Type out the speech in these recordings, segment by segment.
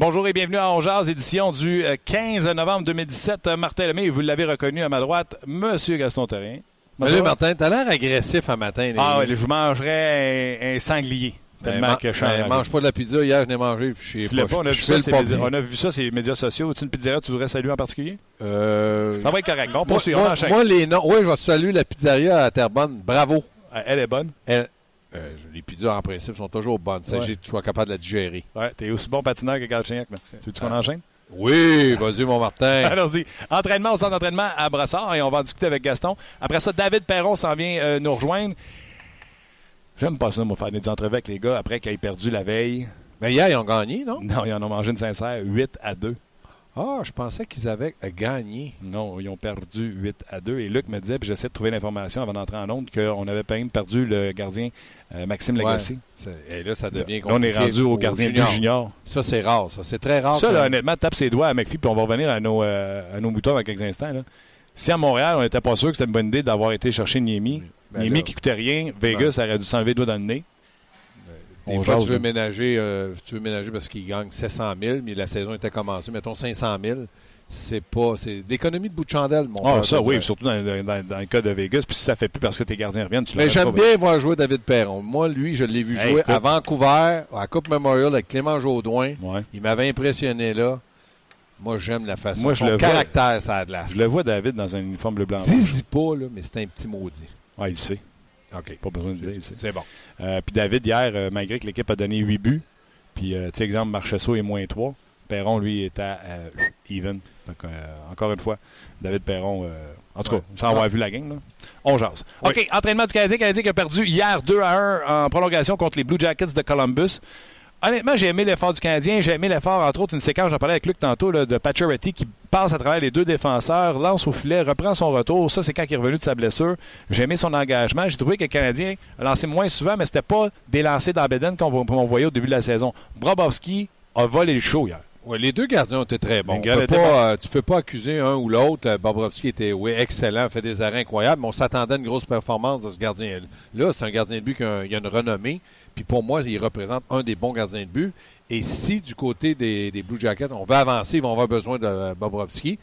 Bonjour et bienvenue à Ongears, édition du 15 novembre 2017. Martin Lemay, vous l'avez reconnu à ma droite, Monsieur Gaston Terrien. Salut Martin, t'as l'air agressif un matin. Ah oui, je mangerais un, un sanglier. Tellement Ben, que je ben, en- mange pas de la pizza. Hier, je n'ai mangé. Je sais Je l'ai pas, pas, on, a je vu ça, pas on a vu ça sur les médias sociaux. Tu une pizzeria, tu voudrais saluer en particulier? Euh, Ça va être correct. Bon, moi, poursuit, on moi, enchaîne. moi, les noms. Oui, je vais saluer la pizzeria à Terrebonne. Bravo. Elle est bonne. Elle- euh, les pizzas, en principe, sont toujours bonnes. Il s'agit Ouais. que tu sois capable de la digérer. Ouais, t'es aussi bon patineur que Galchenyuk. Tu veux qu'on enchaîne? Oui, vas-y, mon Martin. Allons-y. Entraînement au centre d'entraînement à Brassard et on va en discuter avec Gaston. Après ça, David Perron s'en vient euh, nous rejoindre. J'aime pas ça, moi, faire des entrevues avec les gars après qu'ils aient perdu la veille. Mais hier, ils ont gagné, non? Non, ils en ont mangé une sincère 8 à 2. Ah, je pensais qu'ils avaient gagné. Non, ils ont perdu 8 à 2. Et Luc me disait, puis j'essaie de trouver l'information avant d'entrer en onde, qu'on avait quand même perdu le gardien euh, Maxime Lagacé. Et là, ça devient Là, on est compliqué rendu au gardien junior. du junior. Ça, c'est rare. Ça, c'est très rare. Ça, là, honnêtement, tape ses doigts à McPhee, puis on va revenir à nos, euh, à nos moutons dans quelques instants. là. Si à Montréal, on n'était pas sûr que c'était une bonne idée d'avoir été chercher Niemi, Ben Niemi qui coûtait rien, Vegas aurait dû s'enlever le doigt dans le nez. Des On fois, jase, tu veux ménager, euh, tu veux ménager parce qu'il gagne 700 000, mais la saison était commencée. Mettons 500 000. C'est pas. C'est d'économie de bout de chandelle, mon Ah, ça, oui, surtout dans, dans- dans le cas de Vegas. Puis si ça fait plus parce que tes gardiens reviennent, tu Mais j'aime bien voir jouer David Perron. Moi, lui, je l'ai vu Hey, jouer écoute. à Vancouver, à Coupe Memorial avec Clément Jaudoin. Ouais. Il m'avait impressionné là. Moi, j'aime la façon. Moi, je Son le vois- caractère, ça a de la. Je le vois, David, dans un uniforme bleu blanc. Dis-y pas, là, mais c'est un petit maudit. Ouais, il sait. OK. Pas besoin de dire. C'est bon. Euh, puis David, hier, euh, malgré que l'équipe a donné 8 buts, puis, euh, tu sais, exemple, Marchesso est moins 3, Perron, lui, est à even. Donc, encore une fois, David Perron, en tout Ouais. cas, sans avoir vu la game, là, on jase. OK, entraînement du Canadien. Canadien qui a perdu hier 2 à 1 en prolongation contre les Blue Jackets de Columbus. Honnêtement, j'ai aimé l'effort du Canadien. J'ai aimé l'effort, entre autres, une séquence, j'en parlais avec Luc tantôt, là, de Pacioretty qui passe à travers les deux défenseurs, lance au filet, reprend son retour. Ça, c'est quand il est revenu de sa blessure. J'ai aimé son engagement. J'ai trouvé que le Canadien a lancé moins souvent, mais c'était pas des lancers dans Beden qu'on voyait au début de la saison. Brobovski a volé le show hier. Ouais, les deux gardiens ont été très bons. Peut étaient pas, euh, tu peux pas accuser un ou l'autre. Euh, Bobrovski était oui, excellent, fait des arrêts incroyables, mais on s'attendait à une grosse performance de ce gardien-là. C'est un gardien de but qui a une renommée. Puis pour moi, il représente un des bons gardiens de but. Et si du côté des, des Blue Jackets, on va avancer, ils vont avoir besoin de euh, Bobrovski.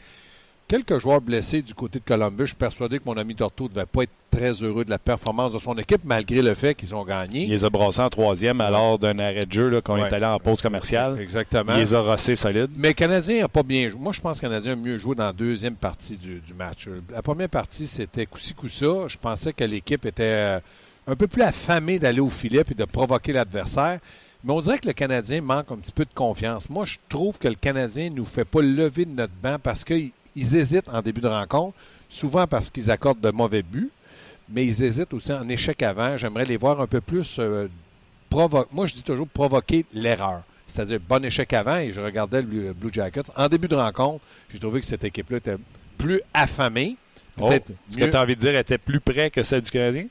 Quelques joueurs blessés du côté de Columbus. Je suis persuadé que mon ami Torto ne devait pas être très heureux de la performance de son équipe, malgré le fait qu'ils ont gagné. Il les a brassés en troisième à l'heure d'un arrêt de jeu là, quand on Ouais. est allé en pause commerciale. Exactement. Il les a rossés solides. Mais le Canadien n'a pas bien joué. Moi, je pense que le Canadien a mieux joué dans la deuxième partie du, du match. La première partie, c'était coup-ci, coup-ça. Je pensais que l'équipe était euh, un peu plus affamée d'aller au filet et de provoquer l'adversaire. Mais on dirait que le Canadien manque un petit peu de confiance. Moi, je trouve que le Canadien ne nous fait pas lever de notre banc parce qu'ils ils hésitent en début de rencontre, souvent parce qu'ils accordent de mauvais buts, mais ils hésitent aussi en échec avant. J'aimerais les voir un peu plus euh, provo- Moi, je dis toujours provoquer l'erreur. C'est-à-dire bon échec avant et je regardais le Blue Jackets. En début de rencontre, j'ai trouvé que cette équipe-là était plus affamée. Oh, ce que tu as envie de dire était plus près que celle du Canadien?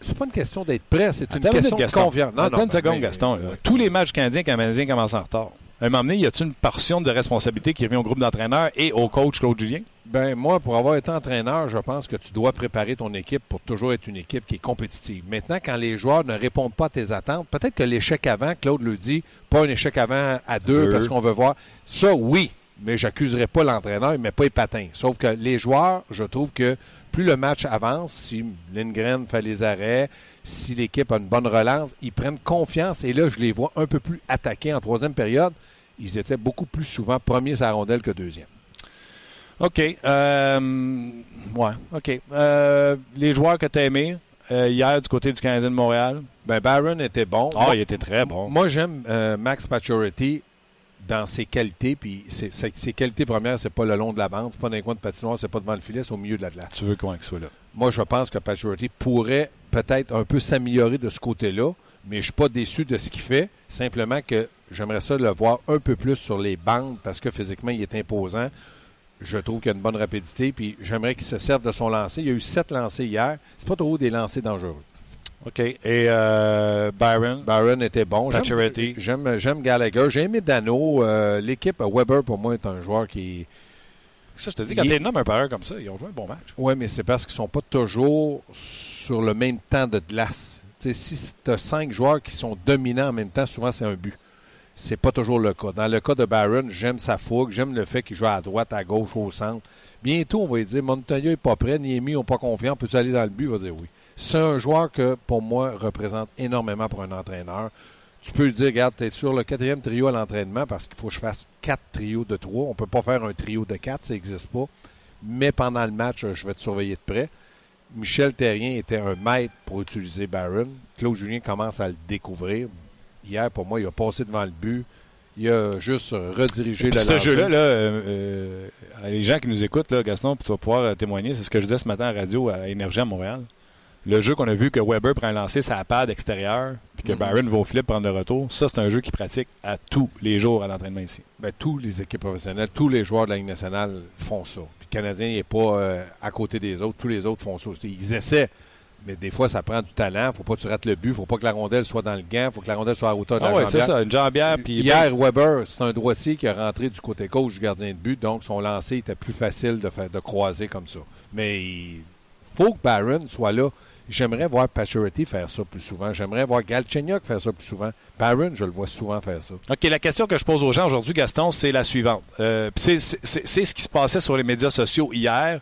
C'est pas une question d'être prêt, c'est une une question de confiance. Attends une mais- seconde, mais- Gaston. là. ouais. Tous les matchs canadiens, le Canadien commence en retard. À un moment donné, y a-t-il une portion de responsabilité qui revient au groupe d'entraîneurs et au coach Claude Julien? Ben moi, pour avoir été entraîneur, je pense que tu dois préparer ton équipe pour toujours être une équipe qui est compétitive. Maintenant, quand les joueurs ne répondent pas à tes attentes, peut-être que l'échec avant, Claude le dit, pas un échec avant à deux Deux. parce qu'on veut voir. Ça, oui. mais j'accuserai pas l'entraîneur, met pas les patins. Sauf que les joueurs, je trouve que plus le match avance, si Lindgren fait les arrêts, si l'équipe a une bonne relance, ils prennent confiance et là, je les vois un peu plus attaqués en troisième période. Ils étaient beaucoup plus souvent premiers à la rondelle que deuxième. OK. Euh, ouais, OK. Euh, les joueurs que tu as aimés euh, hier du côté du Canadien de Montréal? Ben, Barron était bon. Ah, il était très bon. Moi, j'aime Max Pacioretty dans ses qualités. Puis ses, ses- ses qualités premières, c'est pas le long de la bande, c'est pas dans les coins de patinoire, c'est pas devant le filet, c'est au milieu de la glace. Tu veux comment qu'il soit là? Moi, je pense que Pacioretty pourrait peut-être un peu s'améliorer de ce côté-là, mais je suis pas déçu de ce qu'il fait. Simplement que j'aimerais ça le voir un peu plus sur les bandes parce que physiquement, il est imposant. Je trouve qu'il a une bonne rapidité, puis j'aimerais qu'il se serve de son lancer. Il y a eu sept lancers hier. C'est pas trop des lancers dangereux. OK. Et euh, Byron? Byron était bon. J'aime-. J'aime, Gallagher. J'ai aimé Dano. Euh, l'équipe Weber, pour moi, est un joueur qui. Ça, je te dis, quand tu nommes un comme ça, ils ont joué un bon match. Oui, mais c'est parce qu'ils sont pas toujours sur le même temps de glace. Tu sais, si tu as cinq joueurs qui sont dominants en même temps, souvent c'est un but. C'est pas toujours le cas. Dans le cas de Barron, j'aime sa fougue, j'aime le fait qu'il joue à droite, à gauche, au centre. Bientôt, on va lui dire Montagna n'est pas prêt, Niemi n'est pas confiant, peux-tu aller dans le but? Il va dire oui. C'est un joueur que, pour moi, représente énormément pour un entraîneur. Tu peux lui dire, regarde, tu es sur le quatrième trio à l'entraînement parce qu'il faut que je fasse quatre trios de trois. On peut pas faire un trio de quatre, ça n'existe pas. Mais pendant le match, je vais te surveiller de près. Michel Terrien était un maître pour utiliser Barron. Claude Julien commence à le découvrir. Hier, pour moi, il a passé devant le but. Il a juste redirigé le ce jeu-là, là, euh, euh, les gens qui nous écoutent, là, Gaston, tu vas pouvoir euh, témoigner, c'est ce que je disais ce matin à la radio à Énergie à Montréal. Le jeu qu'on a vu que Weber prend un lancer sa pad extérieure, puis que Mhm. Byron va au filet pour prendre le retour, ça, c'est un jeu qu'il pratique à tous les jours à l'entraînement ici. Ben, tous les équipes professionnelles, tous les joueurs de la Ligue nationale font ça. Puis le Canadien n'est pas euh, à côté des autres. Tous les autres font ça. Ils essaient. Mais des fois, ça prend du talent. faut pas que tu rates le but. faut pas que la rondelle soit dans le gant. faut que la rondelle soit à hauteur de Ah la ouais, c'est ça, une jambière, puis Hier, Weber, c'est un droitier qui est rentré du côté gauche du gardien de but, donc son lancer était plus facile de, faire, de croiser comme ça. Mais il faut que Barron soit là. J'aimerais voir Pacioretty faire ça plus souvent. J'aimerais voir Galchenyuk faire ça plus souvent. Barron, je le vois souvent faire ça. OK, la question que je pose aux gens aujourd'hui, Gaston, c'est la suivante. Euh, c'est- ce qui se passait sur les médias sociaux hier.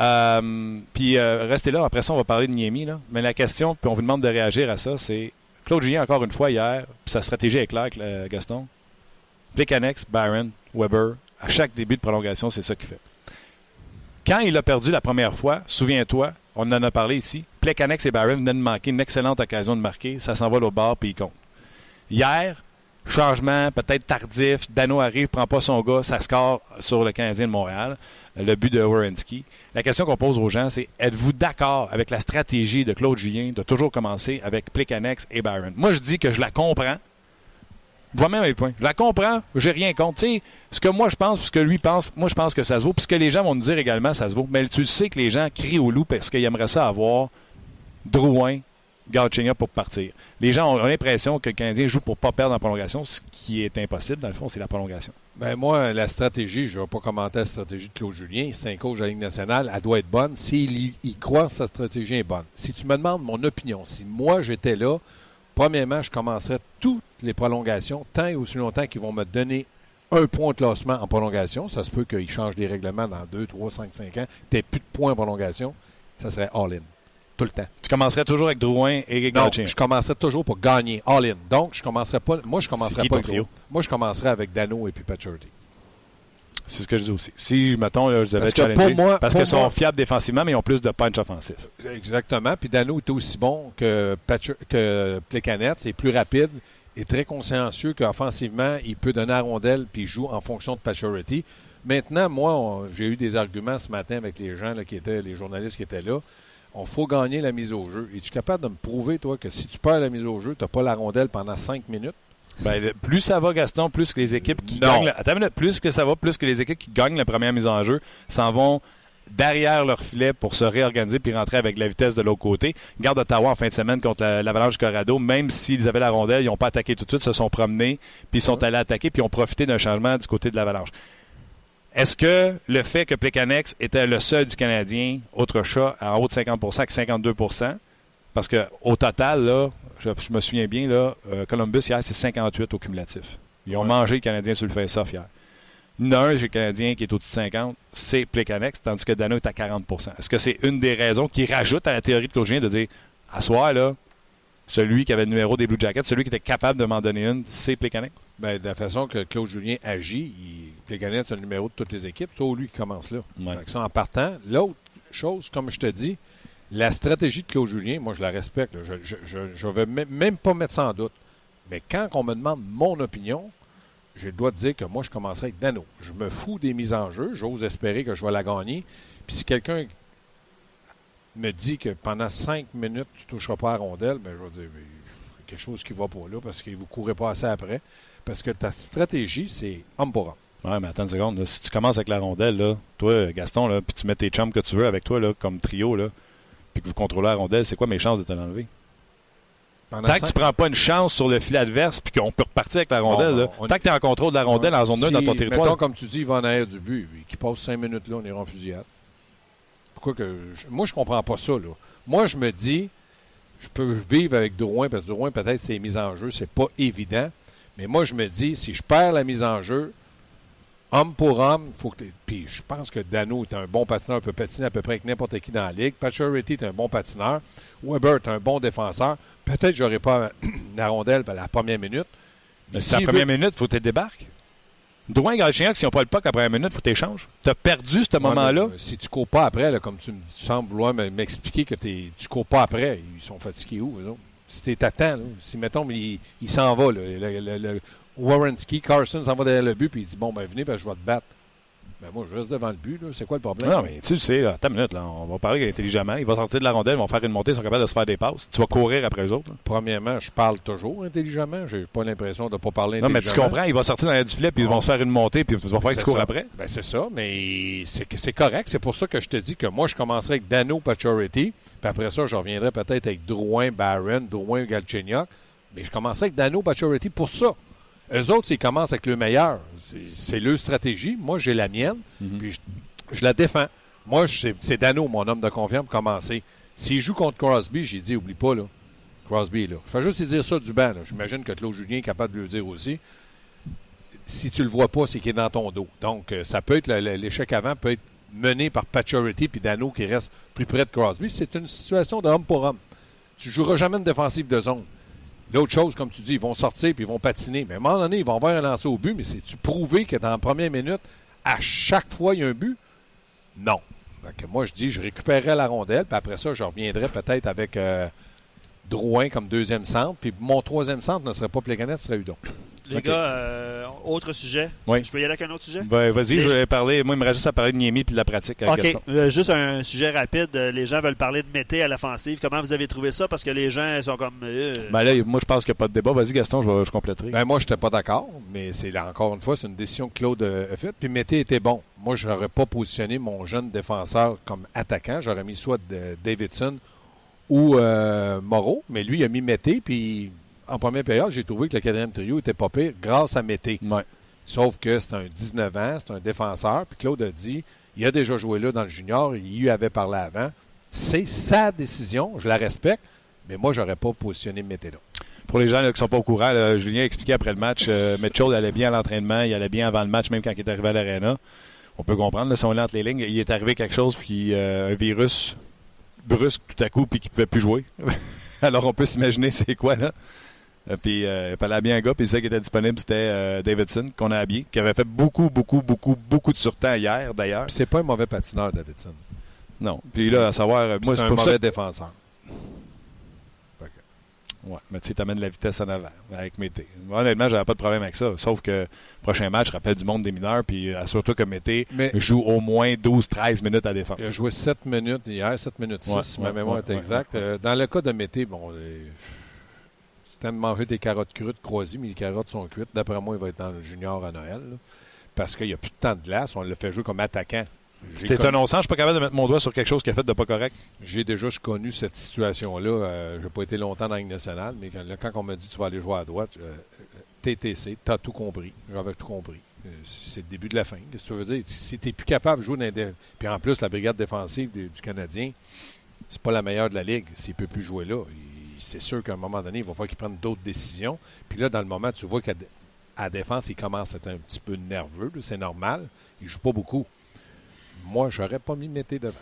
Euh, puis euh, restez là, après ça, on va parler de Niemi. Là. Mais la question, puis on vous demande de réagir à ça, c'est Claude Julien, encore une fois, hier, puis sa stratégie est claire, Gaston. Plekanex, Byron, Weber, à chaque début de prolongation, c'est ça qu'il fait. Quand il a perdu la première fois, souviens-toi, on en a parlé ici, Plekanex et Byron venaient de manquer une excellente occasion de marquer, ça s'en va au bord, puis il compte. Hier, changement peut-être tardif, Dano arrive, prend pas son gars, ça score sur le Canadien de Montréal, le but de Wierenski. La question qu'on pose aux gens, c'est êtes-vous d'accord avec la stratégie de Claude Julien de toujours commencer avec Plekanex et Byron? Moi, je dis que je la comprends. Je vois même les points. Je la comprends, j'ai rien contre. Ce que moi je pense, ce que lui pense, moi je pense que ça se vaut. Puis ce que les gens vont nous dire également, ça se vaut. Mais tu sais que les gens crient au loup parce qu'ils aimeraient ça avoir Drouin, Galchenyuk pour partir. Les gens ont l'impression que le Canadien joue pour pas perdre en prolongation, ce qui est impossible. Dans le fond, c'est la prolongation. Ben moi, la stratégie, je ne vais pas commenter la stratégie de Claude Julien. C'est un coach de la Ligue nationale, elle doit être bonne. S'il y, y croit, sa stratégie est bonne. Si tu me demandes mon opinion, si moi j'étais là, premièrement, je commencerais toutes les prolongations tant et aussi longtemps qu'ils vont me donner un point de classement en prolongation. Ça se peut qu'ils changent les règlements dans 2, 3, 5, 5 ans. Tu plus de points en prolongation. Ça serait all-in. Tout le temps. Tu commencerais toujours avec Drouin et Non, je commencerais toujours pour gagner all-in. Donc, je commencerais pas. Moi, je commencerais pas avec. Moi, je commencerais avec Dano et puis Pacioretty. C'est ce que je dis aussi. Si, mettons, là, je devais Parce que challenger, pour moi- parce qu'ils sont moi- fiables défensivement, mais ils ont plus de punch offensif. Exactement. Puis Dano est aussi bon que, Patch- que Plekanec. C'est plus rapide et très consciencieux qu'offensivement, il peut donner à rondelle puis il joue en fonction de Pacioretty. Maintenant, moi, j'ai eu des arguments ce matin avec les gens là, qui étaient, les journalistes qui étaient là. On faut gagner la mise au jeu. Es-tu capable de me prouver, toi, que si tu perds la mise au jeu, tu n'as pas la rondelle pendant cinq minutes? Ben, plus ça va, Gaston, plus que les équipes qui Non. gagnent. minute, plus que ça va, plus que les équipes qui gagnent la première mise en jeu s'en vont derrière leur filet pour se réorganiser puis rentrer avec la vitesse de l'autre côté. Garde Ottawa en fin de semaine contre la- l'Avalanche du Colorado, même s'ils avaient la rondelle, ils n'ont pas attaqué tout de suite, se sont promenés, puis sont allés attaquer, puis ont profité d'un changement du côté de l'Avalanche. Est-ce que le fait que Plekanex était le seul du Canadien, autre chat, en haut de 50 que 52% parce que au total, là, je, je me souviens bien, là, euh, Columbus hier, c'est 58 au cumulatif. Ils ont Ouais. mangé le Canadien sur le face-off hier. Il y en a un chez le Canadien qui est au-dessus de 50, c'est Plekanex, tandis que Dano est à 40% Est-ce que c'est une des raisons qui rajoute à la théorie de Claude Julien de dire, à soir, là, celui qui avait le numéro des Blue Jackets, celui qui était capable de m'en donner une, c'est Plekanex? Ben, de la façon que Claude Julien agit, il, Plekanex, c'est le numéro de toutes les équipes, c'est lui qui commence là. Ouais. Que ça, en partant, l'autre chose, comme je te dis, la stratégie de Claude Julien, moi, je la respecte. Je ne vais même, pas mettre ça en doute. Mais quand on me demande mon opinion, j'ai le droit de dire que moi, je commencerai avec Dano. Je me fous des mises en jeu. J'ose espérer que je vais la gagner. Puis si quelqu'un me dit que pendant cinq minutes, tu ne toucheras pas à la rondelle, ben, je vais dire, quelque chose qui ne va pas là parce que vous ne courez pas assez après. Parce que ta stratégie, c'est homme pour homme. Ouais, mais attends une seconde. Si tu commences avec la rondelle, toi, Gaston, puis tu mets tes chums que tu veux avec toi comme trio, là, puis que vous contrôlez la rondelle, c'est quoi mes chances de te l'enlever? Pendant Tant que tu prends pas une chance sur le fil adverse puis qu'on peut repartir avec la rondelle, Bon, là, on- tant que tu es en contrôle de la rondelle en zone 1 dans ton Si, territoire. Mettons, comme tu dis, il va en arrière du but. Qu'il passe cinq minutes là, on ira en fusillade. Pourquoi que. je- moi, je comprends pas ça, là. Moi, je me dis, je peux vivre avec Drouin, parce que Drouin, peut-être, ses mises en jeu, c'est pas évident. Mais moi, je me dis, si je perds la mise en jeu, homme pour homme, faut que. Puis je pense que Dano est un bon patineur, peut patiner à peu près avec n'importe qui dans la ligue. Pacioretty est un bon patineur. Weber est un bon défenseur. Peut-être que j'aurais pas la rondelle à la première minute. Mais si la il première veut- minute, faut que tu débarques. Drouin et Galchenyuk, s'ils n'ont pas le puck la première minute, faut que tu échanges. Tu as perdu ce Ouais, moment-là. si tu cours pas après, là, comme tu me dis, tu sembles vouloir me- m'expliquer que tu cours pas après, ils sont fatigués où, eux autres? Si à temps, là, si mettons, il, il s'en va, là, le, le- le- Warrenski, Carson s'en va derrière le but, puis il dit Bon, ben venez, ben, je vais te battre. Ben moi, je reste devant le but, là. c'est quoi le problème? Non, mais tu sais, là, attends une minute, là, on va parler intelligemment. Il va sortir de la rondelle, ils vont faire une montée, ils sont capables de se faire des passes. Tu vas courir après eux autres. là. Premièrement, je parle toujours intelligemment. J'ai pas l'impression de ne pas parler Non, mais intelligemment. tu comprends, il va sortir dans la du filet, puis ils vont se faire une montée, puis tu vas pas que C'est tu cours après. Ben, c'est ça, mais c'est que- c'est correct. C'est pour ça que je te dis que moi, je commencerai avec Dano Pacioretty, puis après ça, je reviendrai peut-être avec Drouin, Barron, Drouin, Galchenyuk, mais je commencerai avec Dano Pacioretty pour ça. Eux autres, ils commencent avec le meilleur. C'est leur stratégie. Moi, j'ai la mienne, puis je, je la défends. Moi, c'est Dano, mon homme de confiance, pour commencer. S'il joue contre Crosby, j'ai dit, oublie pas, là. Crosby là. Je fais juste dire ça du banc. J'imagine que Claude Julien est capable de le dire aussi si tu le vois pas, c'est qu'il est dans ton dos. Donc, euh, ça peut être l'échec avant peut être mené par Pacioretty puis Dano qui reste plus près de Crosby. C'est une situation de homme pour homme. Tu joueras jamais une défensive de zone. L'autre chose, comme tu dis, ils vont sortir puis ils vont patiner. Mais à un moment donné, ils vont avoir un lancer au but, mais c'est-tu prouvé que dans la première minute, à chaque fois, il y a un but? Non. Que moi, je dis, je récupérerai la rondelle, puis après ça, je reviendrai peut-être avec euh, Drouin comme deuxième centre, puis mon troisième centre ne serait pas Plécanet, ce serait Udon. Les gars, euh, autre sujet. Oui. Je peux y aller avec un autre sujet? Ben, vas-y, Les- je vais parler. Moi, il me reste juste à parler de Niemi puis de la pratique avec OK. Euh, juste un sujet rapide. Euh, Les gens veulent parler de Mété à l'offensive. Comment vous avez trouvé ça? Parce que les gens sont comme... euh, Ben là, moi, je pense qu'il n'y a pas de débat. Vas-y, Gaston, je, vais- je compléterai. Ben moi, je n'étais pas d'accord, mais c'est là, encore une fois, c'est une décision que Claude euh, a faite. Puis Mété était bon. Moi, je n'aurais pas positionné mon jeune défenseur comme attaquant. J'aurais mis soit Davidson ou euh, Moreau, mais lui, il a mis Mété. Puis en première période, j'ai trouvé que le quatrième trio était pas pire grâce à Mété. Ouais. Sauf que c'est un 19 ans, c'est un défenseur. Puis Claude a dit, il a déjà joué là dans le junior, il y avait parlé avant. C'est sa décision, je la respecte, mais moi, j'aurais pas positionné Mété là. Pour les gens là, qui ne sont pas au courant, là, Julien a expliqué après le match, euh, Mitchell allait bien à l'entraînement, il allait bien avant le match, même quand il est arrivé à l'aréna. On peut comprendre, là, si on lit entre les lignes, il est arrivé quelque chose, puis euh, un virus brusque tout à coup, puis qu'il ne pouvait plus jouer. Alors on peut s'imaginer c'est quoi, là. Euh, puis euh, il fallait habiller un gars, puis ça qui était disponible, c'était euh, Davidson, qu'on a habillé, qui avait fait beaucoup, beaucoup, beaucoup, beaucoup de surtemps hier, d'ailleurs. C'est pas un mauvais patineur, Davidson. Non. Puis là, à savoir, moi, c'est un mauvais ça. défenseur. Ouais, mais tu sais, t'amènes la vitesse en avant avec Mété. Honnêtement, j'avais pas de problème avec ça. Sauf que prochain match, rappelle du monde des mineurs, puis assure-toi que Mété Mais- joue au moins 12-13 minutes à défense. Il a joué 7 minutes hier, 7 minutes 6, Ouais, si ma mémoire ouais, est exacte. Euh, dans le cas de Mété, bon, c'était de manger des carottes crues de Croisy, mais les carottes sont cuites. D'après moi, il va être dans le junior à Noël. là. parce qu'il n'y a plus de temps de glace. On le fait jouer comme attaquant. C'était connu- étonnant. Je suis pas capable de mettre mon doigt sur quelque chose qui a fait de pas correct. J'ai déjà connu cette situation-là. Euh, je n'ai pas été longtemps dans la Ligue nationale, mais quand, là, quand on m'a dit tu vas aller jouer à droite, euh, euh, TTC, tu as tout compris. J'avais tout compris. Euh, C'est le début de la fin. Qu'est-ce que tu veux dire? Si tu n'es plus capable de jouer dans des... Puis en plus, la brigade défensive du Canadien, c'est pas la meilleure de la Ligue. S'il ne peut plus jouer là, il- c'est sûr qu'à un moment donné, il va falloir qu'il prenne d'autres décisions. Puis là, dans le moment, tu vois a à défense, il commence à être un petit peu nerveux. C'est normal. Il joue pas beaucoup. Moi, j'aurais pas mis Mété devant.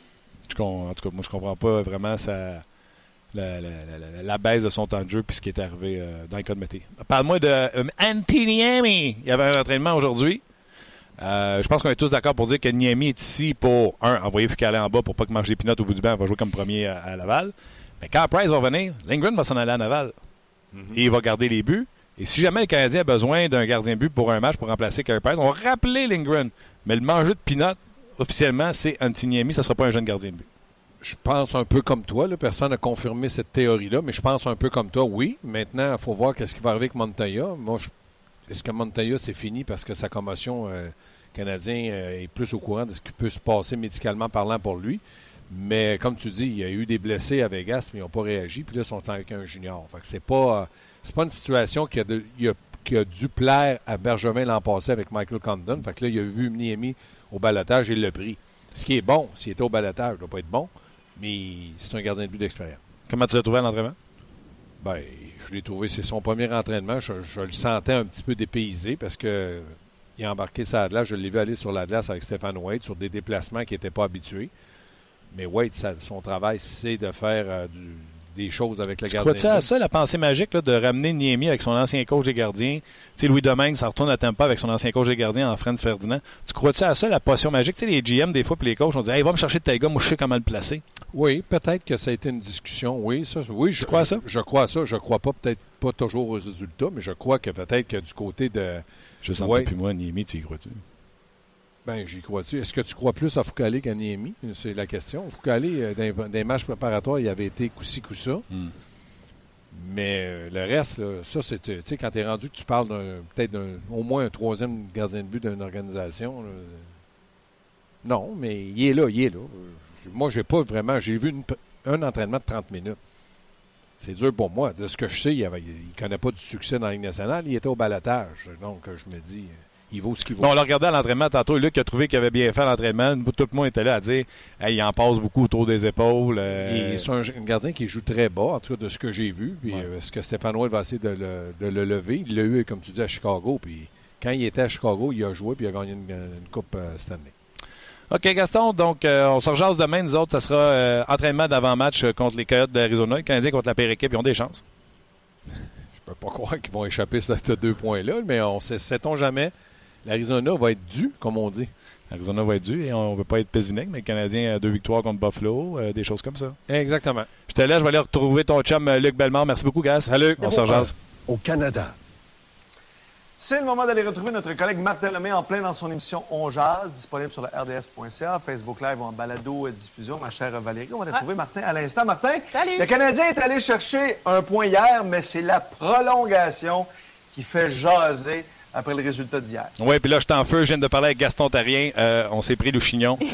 Je en tout cas, moi, je comprends pas vraiment la, baisse de son temps de jeu puis ce qui est arrivé euh, dans le cas de Mété. Parle-moi de euh, Anthony Niemi. Il y avait un entraînement aujourd'hui. Euh, je pense qu'on est tous d'accord pour dire que Niemi est ici pour, un, envoyer Fucalé en bas pour pas qu'il mange des pinottes au bout du banc. Il va jouer comme premier à Laval. Mais quand Price va revenir, Lindgren va s'en aller à Laval. Et il va garder les buts. Et si jamais le Canadien a besoin d'un gardien de but pour un match pour remplacer Carey Price, on va rappeler Lindgren. Mais le manger de pinottes, officiellement, c'est Anthony Niemi. Ça sera pas un jeune gardien de but. Je pense un peu comme toi. là. Personne n'a confirmé cette théorie-là, mais je pense un peu comme toi, oui. Maintenant, il faut voir qu'est-ce qui va arriver avec Montoya. Moi, je- est-ce que Montoya, c'est fini parce que sa commotion euh, canadien euh, est plus au courant de ce qui peut se passer médicalement parlant pour lui? Mais comme tu dis, il y a eu des blessés à Vegas, mais ils n'ont pas réagi. Puis là, ils sont avec un junior. Fait que c'est pas, c'est pas une situation qui a, de- il a- qui a dû plaire à Bergevin l'an passé avec Michael Condon. Fait que là, il a vu Niemi au balotage et il l'a pris. Ce qui est bon, s'il était au balotage, il ne doit pas être bon, mais c'est un gardien de but d'expérience. Comment tu l'as trouvé à l'entraînement? Ben, je l'ai trouvé, c'est son premier entraînement. Je, je le sentais un petit peu dépaysé parce que il a embarqué sa glace. Je l'ai vu aller sur la glace avec Stéphane White sur des déplacements qui n'étaient pas habitués. Mais ça- son travail, c'est de faire euh, du- des choses avec le gardien. Crois-tu de à ça, la pensée magique là, de ramener Niemi avec son ancien coach des gardiens? Tu sais, Louis Domingue, ça retourne à Tampa avec son ancien coach des gardiens en Fred Ferdinand. Tu crois-tu à ça, la potion magique? Tu sais, les GM, des fois, puis les coachs, on dit Hey, va me chercher tel gars, moi, je sais comment le placer. Oui, peut-être que ça a été une discussion. Oui, ça, oui, je Tu crois à ça? Je, je crois à ça. Je crois pas, peut-être pas toujours au résultat, mais je crois que peut-être que du côté de. Je sens Ouais. pas, puis moi, Niemi, tu y crois-tu? Ben, j'y crois-tu? Est-ce que tu crois plus à Foucalé qu'à Niemi? C'est la question. Foucalé, euh, dans, les matchs préparatoires, il avait été coup-ci, coup-ça. Hmm. Mais euh, le reste, là, ça, c'est. Tu sais, quand tu es rendu que tu parles d'un. Peut-être d'un. Au moins un troisième gardien de but d'une organisation. là, non, mais il est là, il est là. Euh, Moi, j'ai pas vraiment. J'ai vu une- un entraînement de 30 minutes. C'est dur pour moi. De ce que je sais, il ne connaît pas du succès dans la Ligue nationale. Il était au balotage. Donc, euh, je me dis, euh, il vaut ce qu'il vaut. Bon, on l'a regardé à l'entraînement tantôt. Luc a trouvé qu'il avait bien fait l'entraînement. Tout le monde était là à dire Hey, il en passe beaucoup autour des épaules. euh, c'est un, gardien qui joue très bas, en tout cas de ce que j'ai vu. Puis Ouais. euh, est-ce que Stéphane White va essayer de le, de le lever? Il l'a eu, comme tu dis, à Chicago. Puis quand il était à Chicago, il a joué puis il a gagné une, une coupe euh, Stanley. OK, Gaston, donc euh, on se rejase demain. Nous autres, ça sera euh, entraînement d'avant-match contre les Coyotes d'Arizona. Les Canadiens contre la pire équipe, ils ont des chances. Je peux pas croire qu'ils vont échapper sur ces deux points-là, mais on sait, sait-on jamais. L'Arizona va être dû, comme on dit. Arizona va être dû et on veut pas être pisse vinaigre, mais les Canadiens, euh, deux victoires contre Buffalo, euh, des choses comme ça. Exactement. Je te laisse, je vais aller retrouver ton chum euh, Luc Bellemare. Merci beaucoup, Gas. Salut. On se rejase. Au Canada. C'est le moment d'aller retrouver notre collègue Marc Delemay en plein dans son émission On Jazz, disponible sur le RDS.ca, Facebook Live ou en balado diffusion. Ma chère Valérie, on va te retrouver Martin à l'instant. Martin, Salut. le Canadien est allé chercher un point hier, mais c'est la prolongation qui fait jaser après le résultat d'hier. Oui, puis là, je suis en feu. Je viens de parler avec Gaston Tarien. Euh, on s'est pris le chignon.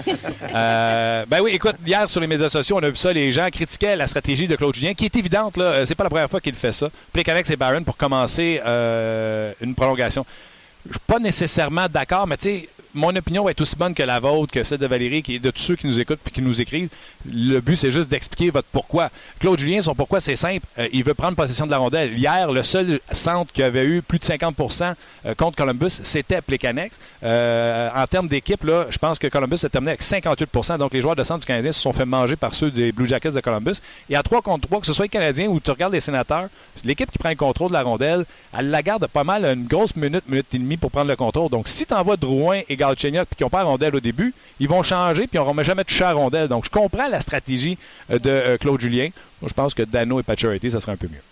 Euh, ben oui, écoute, hier sur les médias sociaux, on a vu ça. Les gens critiquaient la stratégie de Claude Julien, qui est évidente. là. Euh, C'est pas la première fois qu'il fait ça. Plekanec et Barron pour commencer euh, une prolongation. Je suis pas nécessairement d'accord, mais tu sais, mon opinion va être aussi bonne que la vôtre, que celle de Valérie, qui est de tous ceux qui nous écoutent et qui nous écrivent. Le but, c'est juste d'expliquer votre pourquoi. Claude Julien, son pourquoi, c'est simple. Euh, il veut prendre possession de la rondelle. Hier, le seul centre qui avait eu plus de 50% euh, contre Columbus, c'était Plekanex. Euh, en termes d'équipe, je pense que Columbus a terminé avec 58% Donc, les joueurs de centre du Canadien se sont fait manger par ceux des Blue Jackets de Columbus. Et à 3 contre 3, que ce soit les Canadiens ou tu regardes les sénateurs, l'équipe qui prend le contrôle de la rondelle, elle la garde pas mal une grosse minute, minute et demie pour prendre le contrôle. Donc, si tu envoies Drouin et Galchenyuk puis qu'ils n'ont pas la rondelle au début, ils vont changer puis on ne remet jamais touché à la rondelle. Donc, je comprends la stratégie euh, de euh, Claude Julien. Moi, je pense que Dano et Pacioretty, ça serait un peu mieux.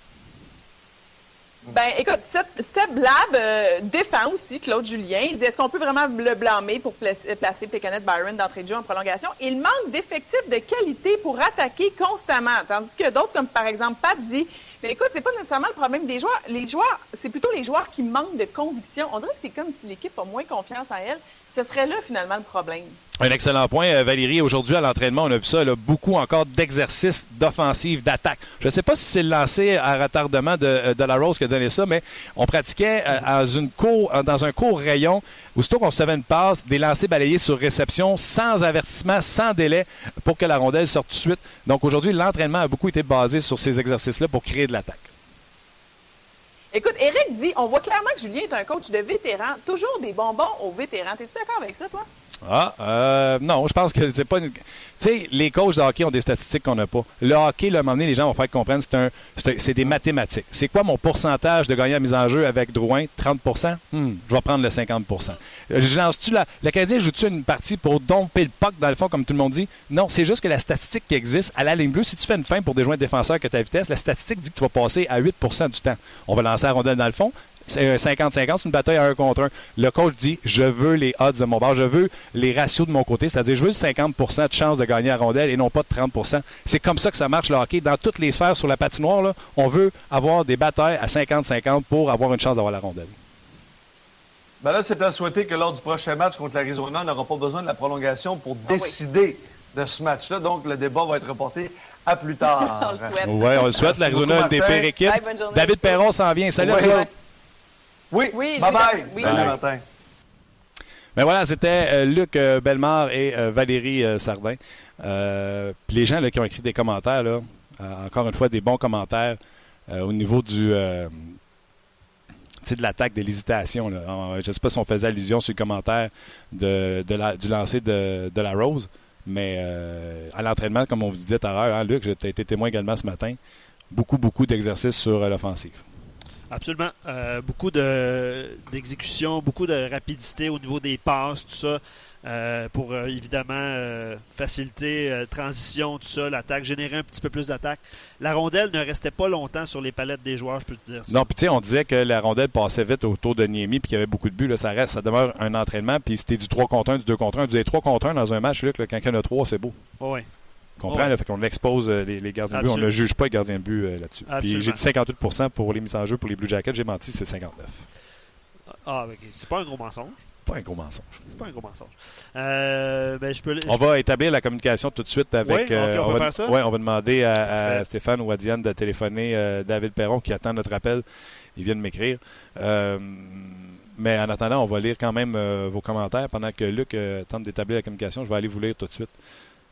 Ben, écoute, Seb, Seb Lab euh, défend aussi Claude Julien. Il dit est-ce qu'on peut vraiment le blâmer pour placer, placer Pécanet Byron d'entrée de jeu en prolongation? Il manque d'effectifs de qualité pour attaquer constamment. Tandis que d'autres, comme par exemple Pat, dit mais écoute, c'est pas nécessairement le problème des joueurs. Les joueurs, c'est plutôt les joueurs qui manquent de conviction. On dirait que c'est comme si l'équipe a moins confiance en elle. Ce serait là, finalement, le problème. Un excellent point, euh, Valérie. Aujourd'hui, à l'entraînement, on a vu ça, beaucoup encore d'exercices d'offensive, d'attaque. Je ne sais pas si c'est le lancer à retardement de, euh, de la Rose qui a donné ça, mais on pratiquait euh, dans un court rayon, aussitôt qu'on savait une passe, des lancers balayés sur réception, sans avertissement, sans délai, pour que la rondelle sorte tout de suite. Donc aujourd'hui, l'entraînement a beaucoup été basé sur ces exercices-là pour créer de l'attaque. Écoute, Eric dit on voit clairement que Julien est un coach de vétéran. Toujours des bonbons aux vétérans. T'es-tu d'accord avec ça, toi? Ah, euh, non, je pense que c'est pas une. Tu sais, les coachs de hockey ont des statistiques qu'on n'a pas. Le hockey, un moment donné, les gens vont faire comprendre c'est un, c'est un- des mathématiques. C'est quoi mon pourcentage de gagner à mise en jeu avec Drouin? 30% Hmm, je vais prendre le 50 Euh, je lance-tu la, le Canadien joue-tu une partie pour domper le puck, dans le fond, comme tout le monde dit? Non, c'est juste que la statistique qui existe à la ligne bleue, si tu fais une fin pour des joints défenseurs que ta vitesse, la statistique dit que tu vas passer à 8% du temps. On va lancer la rondelle dans le fond. C'est un 50-50, c'est une bataille à un contre un. Le coach dit Je veux les odds de mon bord, je veux les ratios de mon côté, c'est-à-dire je veux 50% de chance de gagner la rondelle et non pas de 30% C'est comme ça que ça marche le hockey. Dans toutes les sphères sur la patinoire, là, on veut avoir des batailles à 50-50 pour avoir une chance d'avoir la rondelle. Ben là, c'est à souhaiter que lors du prochain match contre l'Arizona, on n'aura pas besoin de la prolongation pour Ah oui. décider de ce match-là. Donc, le débat va être reporté à plus tard. On le souhaite. Oui, on le souhaite. L'Arizona, une des pires équipes. Bye, bonne journée. David Perron s'en vient. Salut, Ouais. à. Oui, Oui, bye-bye. Oui. Bye. Martin. Ben voilà, c'était euh, Luc euh, Bellemare et euh, Valérie euh, Sardin. Euh, puis les gens là, qui ont écrit des commentaires, là, encore une fois, des bons commentaires euh, au niveau du. euh, de l'attaque, de l'hésitation. Je ne sais pas si on faisait allusion sur le commentaire de, de la- du lancer de, de la Rose, mais euh, à l'entraînement, comme on vous disait tout à l'heure, hein, Luc, tu as été témoin également ce matin, beaucoup, beaucoup d'exercices sur l'offensive. Absolument. Euh, beaucoup de d'exécution, beaucoup de rapidité au niveau des passes, tout ça, euh, pour euh, évidemment faciliter transition, tout ça, l'attaque, générer un petit peu plus d'attaque. La rondelle ne restait pas longtemps sur les palettes des joueurs, je peux te dire ça. Non, puis tu sais, on disait que la rondelle passait vite autour de Niemi puis qu'il y avait beaucoup de buts. Là, ça reste, ça demeure un entraînement. Puis c'était du 3 contre 1, du 2 contre 1. Du 3 contre 1 dans un match, Luc, là, quand il y en a 3, c'est beau. Oui. Comprends? Ouais. Là, fait qu'on expose euh, les, les gardiens de but. On ne juge pas les gardiens de but euh, là-dessus. Puis j'ai dit 58% pour les mises en jeu pour les Blue Jackets. J'ai menti, c'est 59. Ah, ok. c'est pas un gros mensonge. Pas un gros mensonge. C'est pas un gros mensonge. Euh, ben, je peux. On va établir la communication tout de suite avec. Oui, on va, faire ça? ouais, on va demander à. Stéphane ou à Diane de téléphoner euh, David Perron qui attend notre appel. Il vient de m'écrire. Mais en attendant, on va lire quand même euh, vos commentaires pendant que Luc euh, tente d'établir la communication. Je vais aller vous lire tout de suite.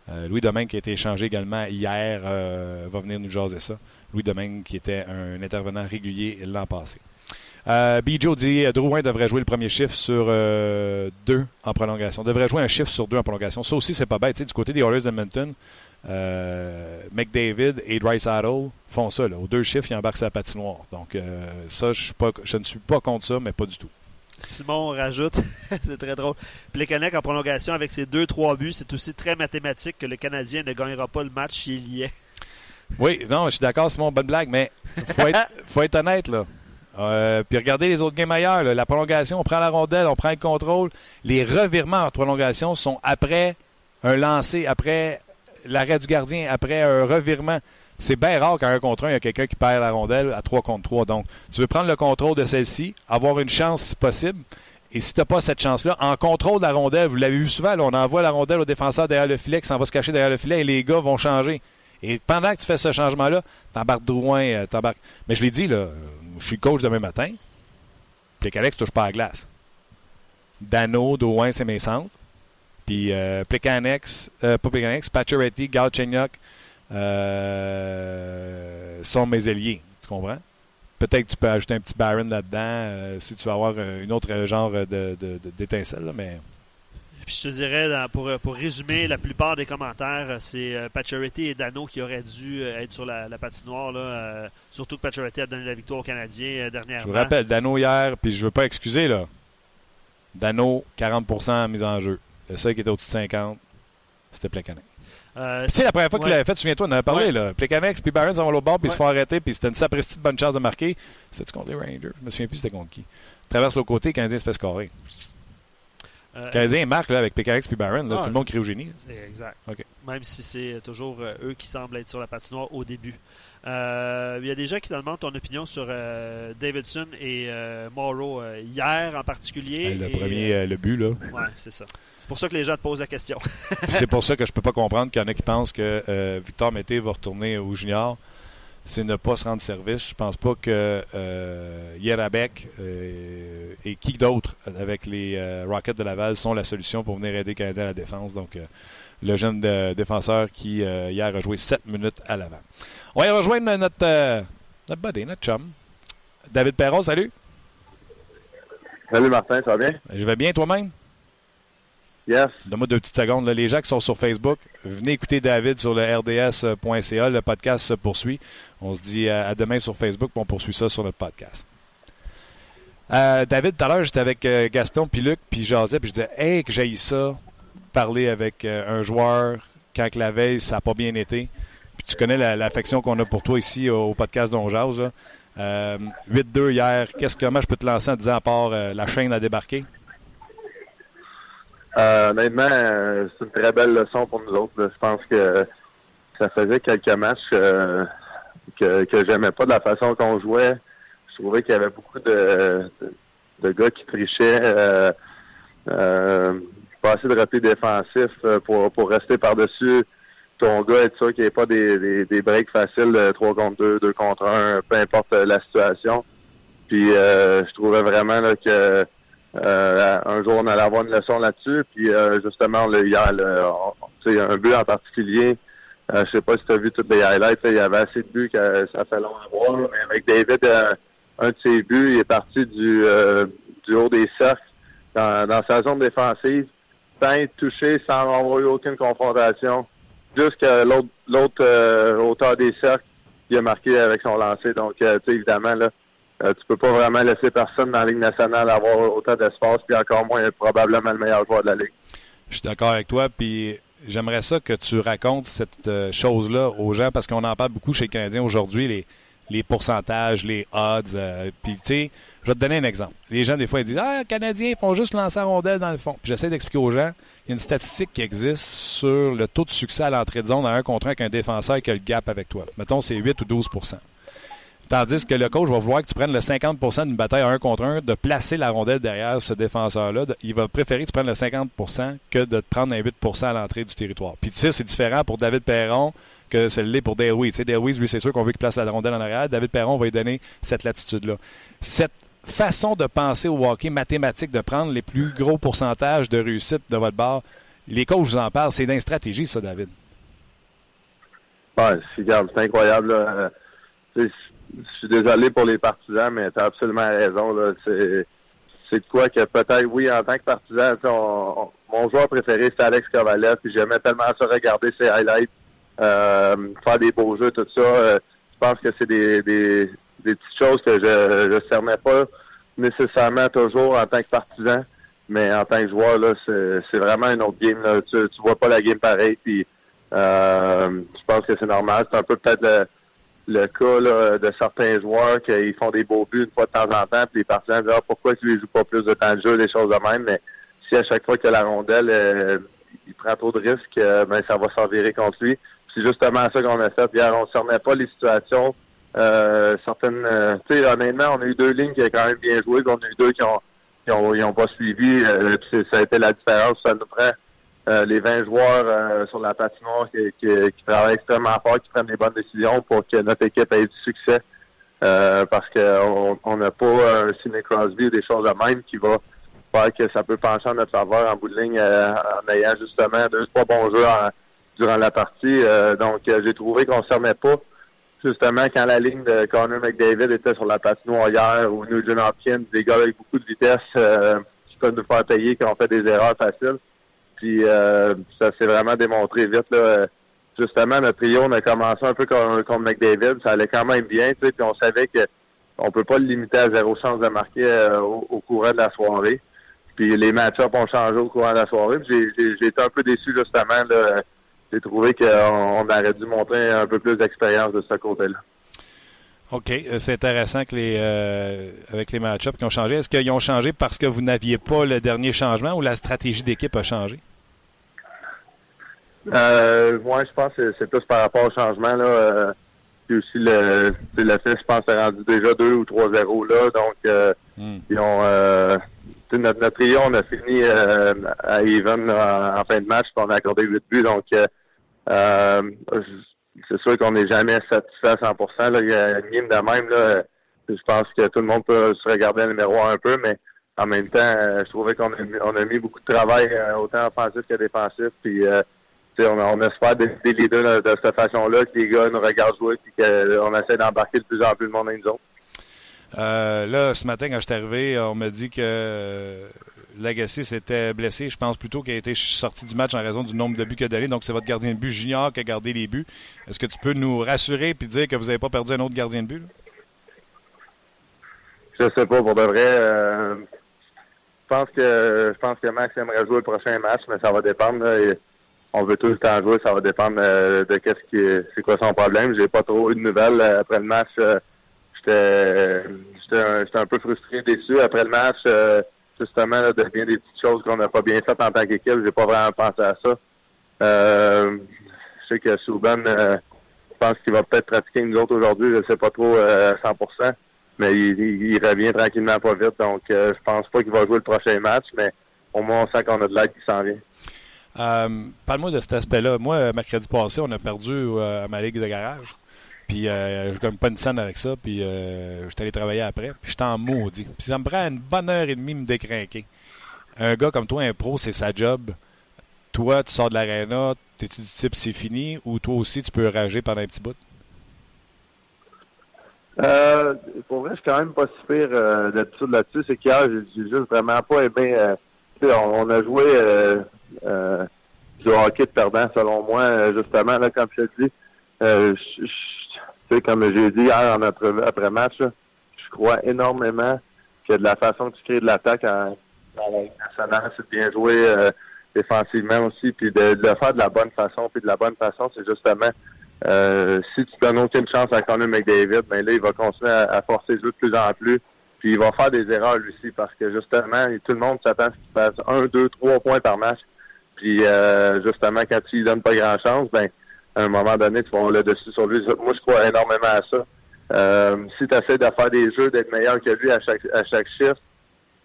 Euh, Louis Domingue, qui a été échangé également hier, euh, va venir nous jaser ça. Louis Domingue, qui était un intervenant régulier l'an passé. Euh, Bijo dit euh, Drouin devrait jouer le premier chiffre sur deux en prolongation. Devrait jouer un chiffre sur deux en prolongation. Ça aussi, c'est pas bête. Du côté des Oilers d'Edmonton, McDavid et Dreisaitl font ça. Là. Aux deux chiffres, ils embarquent sa patinoire. Donc, ça, pas, je ne suis pas contre ça, mais pas du tout. Simon rajoute, c'est très drôle. Plekanec en prolongation avec ses 2-3 buts, c'est aussi très mathématique que le Canadien ne gagnera pas le match s'il y est. Oui, non, je suis d'accord, c'est mon bonne blague, mais faut être, faut être honnête, là. Euh, puis regardez les autres games ailleurs. là. La prolongation, on prend la rondelle, on prend le contrôle. Les revirements en prolongation sont après un lancer, après l'arrêt du gardien, après un revirement. C'est bien rare qu'à un contre un, il y a quelqu'un qui perd la rondelle à 3 contre 3. Donc, tu veux prendre le contrôle de celle-ci, avoir une chance si possible. Et si tu n'as pas cette chance-là, en contrôle de la rondelle, vous l'avez vu souvent, on envoie la rondelle au défenseur derrière le filet qui s'en va se cacher derrière le filet et les gars vont changer. Et pendant que tu fais ce changement-là, t'embarques Drouin, euh, t'embarques. Mais je l'ai dit, là, euh, je suis coach demain matin. Les ne touche pas à la glace. Dano, Drouin, c'est mes centres. Puis euh, Plekanex, euh, pas Pacioretty, euh, sont mes ailiers. Tu comprends? Peut-être que tu peux ajouter un petit Baron là-dedans euh, si tu veux avoir une autre euh, genre de, d'étincelle, mais Puis je te dirais, dans- pour, pour résumer, la plupart des commentaires, c'est euh, Pacioretty et Dano qui auraient dû être sur la, la patinoire. Là, euh, surtout que Pacioretty a donné la victoire aux Canadiens euh, Je dernièrement. vous rappelle, Dano hier, puis je veux pas excuser, là. Dano, 40 en mise en jeu. Le seul qui était au-dessus de 50, c'était Plekanec. Euh, sais, la première fois qu'il ouais. l'avait fait, souviens-toi, on en avait parlé, Ouais. là. Plekanec, puis Barons vont l'autre bord, puis ils se font arrêter, puis c'était une sapristi de bonne chance de marquer. C'était-tu contre les Rangers? Je me souviens plus c'était contre qui. Traverse l'autre côté, Canadien se fait scorer. Euh, Canadien marque, là, avec Plekanec puis Barron, là, Ah, tout le monde crie au génie. C'est exact. Même si c'est toujours euh, eux qui semblent être sur la patinoire au début. Euh, Il y a des gens qui demandent ton opinion sur euh, Davidson et euh, Morrow euh, hier en particulier. le Et, premier, euh, euh, le but, là. ouais, c'est ça. C'est pour ça que les gens te posent la question. C'est pour ça que je peux pas comprendre qu'il y en a qui pensent que euh, Victor Mété va retourner au junior. C'est ne pas se rendre service. Je pense pas que euh, Yerabek euh, et qui d'autre avec les euh, Rockets de Laval sont la solution pour venir aider le Canadien à la défense. Donc, euh, le jeune défenseur qui, hier, a joué 7 minutes à l'avant. On va y rejoindre notre, notre buddy, notre chum. David Perron, salut. Salut Martin, ça va bien? Je vais bien toi-même? Yes. Donne-moi deux petites secondes. Les gens qui sont sur Facebook, venez écouter David sur le rds.ca. Le podcast se poursuit. On se dit à, demain sur Facebook, puis on poursuit ça sur notre podcast. Euh, David, tout à l'heure, j'étais avec euh, Gaston, puis Luc, puis Joseph, puis je disais, hey, que j'ai ça, parler avec euh, un joueur quand la veille, ça n'a pas bien été. Puis tu connais l'affection qu'on a pour toi ici au, podcast Don 8-2 hier, qu'est-ce que moi je peux te lancer en disant à part la chaîne à débarquer? Euh, honnêtement, euh, c'est une très belle leçon pour nous autres. Je pense que ça faisait quelques matchs euh, que, que j'aimais pas de la façon qu'on jouait. Je trouvais qu'il y avait beaucoup de, de, gars qui trichaient. Euh, pas assez de repli défensif pour, pour rester par-dessus ton gars, être sûr qu'il n'y ait pas des, des, des breaks faciles, 3 contre 2, 2 contre 1, peu importe la situation. Puis je trouvais vraiment là, que euh, un jour, on allait avoir une leçon là-dessus. Puis euh, justement, le, hier, le, un but en particulier. Euh, je sais pas si tu as vu toutes les highlights. il y avait assez de buts que ça fait long à voir. Mais avec David, euh, un de ses buts, il est parti du, du haut des cercles dans, dans sa zone défensive, sans être touché, sans avoir eu aucune confrontation. Jusqu'à l'autre l'autre hauteur des cercles, il a marqué avec son lancer. Donc, tu sais, évidemment, là, euh, tu peux pas vraiment laisser personne dans la Ligue nationale avoir autant d'espace, puis encore moins probablement le meilleur joueur de la Ligue. Je suis d'accord avec toi, puis j'aimerais ça que tu racontes cette euh, chose-là aux gens, parce qu'on en parle beaucoup chez les Canadiens aujourd'hui, les, les pourcentages, les odds. Euh, puis, tu sais, je vais te donner un exemple. Les gens, des fois, ils disent Ah, les Canadiens, ils font juste lancer la rondelle dans le fond. Puis, j'essaie d'expliquer aux gens il y a une statistique qui existe sur le taux de succès à l'entrée de zone à un contre un avec un défenseur qui a le gap avec toi. Mettons, c'est 8 ou 12 Tandis que le coach va vouloir que tu prennes le 50% d'une bataille à un contre un, de placer la rondelle derrière ce défenseur-là. Il va préférer que tu prennes le 50% que de te prendre un 8 à l'entrée du territoire. Puis tu sais, c'est différent pour David Perron que c'est l'est pour Weiss. Tu sais, Weiss, lui, c'est sûr qu'on veut qu'il place la rondelle en arrière. David Perron va lui donner cette latitude-là. Cette façon de penser au hockey mathématique, de prendre les plus gros pourcentages de réussite de votre barre, les coachs vous en parlent. C'est d'une stratégie, ça, David. C'est incroyable je suis désolé pour les partisans, mais tu as absolument raison. Là. C'est, c'est de quoi que peut-être, oui, en tant que partisan, mon joueur préféré, c'est Alex Kovalev, puis j'aimais tellement ça regarder ses highlights, euh, faire des beaux jeux, tout ça. Euh, je pense que c'est des, des, des petites choses que je ne cernais pas nécessairement toujours en tant que partisan, mais en tant que joueur, là, c'est, c'est vraiment une autre game. Là. Tu, tu vois pas la game pareil, puis euh, je pense que c'est normal. C'est un peu peut-être le, le cas de certains joueurs qui font des beaux buts une fois de temps en temps, puis les partisans disent ah, pourquoi tu ne joues pas plus de temps de jeu, des choses de même, mais si à chaque fois que la rondelle euh, il prend trop de risques, euh, ben ça va s'en virer contre lui. C'est justement ça qu'on a fait. Hier, on ne remet pas les situations. Euh, certaines tu sais, honnêtement, on a eu deux lignes qui ont quand même bien joué, on a eu deux qui ont qui ont, pas suivi. ça a été la différence. Ça nous prend euh, les 20 joueurs euh, sur la patinoire qui, qui, qui, travaillent extrêmement fort, qui prennent des bonnes décisions pour que notre équipe ait du succès. Euh, parce qu'on n'a pas un Sidney Crosby ou des choses de même qui va faire que ça peut pencher en notre faveur en bout de ligne en ayant justement deux, trois bons jeux durant la partie. donc, j'ai trouvé qu'on ne se pas justement quand la ligne de Connor McDavid était sur la patinoire hier ou Nugent Hopkins, des gars avec beaucoup de vitesse qui peuvent nous faire payer, qui ont fait des erreurs faciles. Puis euh, ça s'est vraiment démontré vite. Là. Justement, notre trio, on a commencé un peu comme, comme McDavid. Ça allait quand même bien. Puis on savait que on peut pas le limiter à zéro chance de marquer euh, au, courant de la soirée. Puis les match-ups ont changé au courant de la soirée. J'ai été un peu déçu justement. J'ai trouvé qu'on aurait dû montrer un peu plus d'expérience de ce côté-là. OK. Euh, c'est intéressant que les avec les match-ups qui ont changé. Est-ce qu'ils ont changé parce que vous n'aviez pas le dernier changement ou la stratégie d'équipe a changé? Euh, moi, je pense que c'est plus par rapport au changement. Là, euh, puis aussi le, le fait, je pense, c'est rendu déjà 2 ou 3-0 là. Donc, euh, hmm. ils ont euh, notre, notre trio, on a fini euh, à even en, fin de match, puis on a accordé 8 buts. Donc, euh, c'est sûr qu'on n'est jamais satisfait à 100 là. Il y a une game de même. Là, je pense que tout le monde peut se regarder le numéro un peu, mais en même temps, je trouvais qu'on a, mis beaucoup de travail, autant offensif que défensif. Puis on, on espère des leaders de, cette façon-là, que les gars nous regardent jouer et qu'on essaie d'embarquer de plus en plus de monde dans nous autres. Euh, là, ce matin, quand je suis arrivé, on m'a dit que euh, Lagacé s'était blessé. Je pense plutôt qu'il a été sorti du match en raison du nombre de buts qu'il a donné. Donc, c'est votre gardien de but junior qui a gardé les buts. Est-ce que tu peux nous rassurer et dire que vous n'avez pas perdu un autre gardien de but? là? Je sais pas, pour de vrai. euh, je pense que je pense que Max aimerait jouer le prochain match, mais ça va dépendre. on veut tout le temps jouer, ça va dépendre euh, de qu'est-ce qui est- c'est quoi son problème. J'ai pas trop eu de nouvelles euh, après le match. J'étais j'étais un peu frustré, déçu après le match. Justement, là, de des petites choses qu'on n'a pas bien faites en tant qu'équipe. J'ai pas vraiment pensé à ça. Euh, je sais que Souban, euh, je pense qu'il va peut-être pratiquer nous autres aujourd'hui. Je sais pas trop euh, à 100%. Mais il, il- revient tranquillement pas vite. Donc, euh, je pense pas qu'il va jouer le prochain match, mais au moins, on sent qu'on a de l'aide qui s'en vient. Euh, Parle-moi de cet aspect-là. Moi, mercredi passé, on a perdu à ma ligue de garage. Puis, euh, je gagne pas une scène avec ça. Puis, euh, j'étais allé travailler après. Puis, j'étais en maudit. Puis, ça me prend une bonne heure et demie de me décrinquer. Un gars comme toi, un pro, c'est sa job. Toi, tu sors de l'aréna, t'es-tu du type c'est fini ou toi aussi, tu peux rager pendant un petit bout? Euh, pour vrai, je suis quand même pas si pire euh, d'habitude là-dessus. C'est qu'hier, j'ai juste vraiment pas aimé. euh, on, on a joué euh, euh, du hockey de perdant, selon moi, euh, justement, là, comme je te dis. Tu sais, comme j'ai dit hier en entrevue après match, là, je crois énormément que de la façon que tu crées de l'attaque en, nationale, c'est bien jouer euh, défensivement aussi, puis de, de le faire de la bonne façon. Puis de la bonne façon, c'est justement euh, si tu donnes aucune chance à Connor McDavid, ben là, il va continuer à, à forcer le jeu de plus en plus. Puis il va faire des erreurs lui aussi parce que justement, tout le monde s'attend à ce qu'il fasse un, deux, trois points par match. Puis euh, justement, quand tu lui donnes pas grand chance, ben à un moment donné, tu vas avoir le dessus sur lui. Moi, je crois énormément à ça. Euh, si tu essaies de faire des jeux, d'être meilleur que lui à chaque à chaque shift,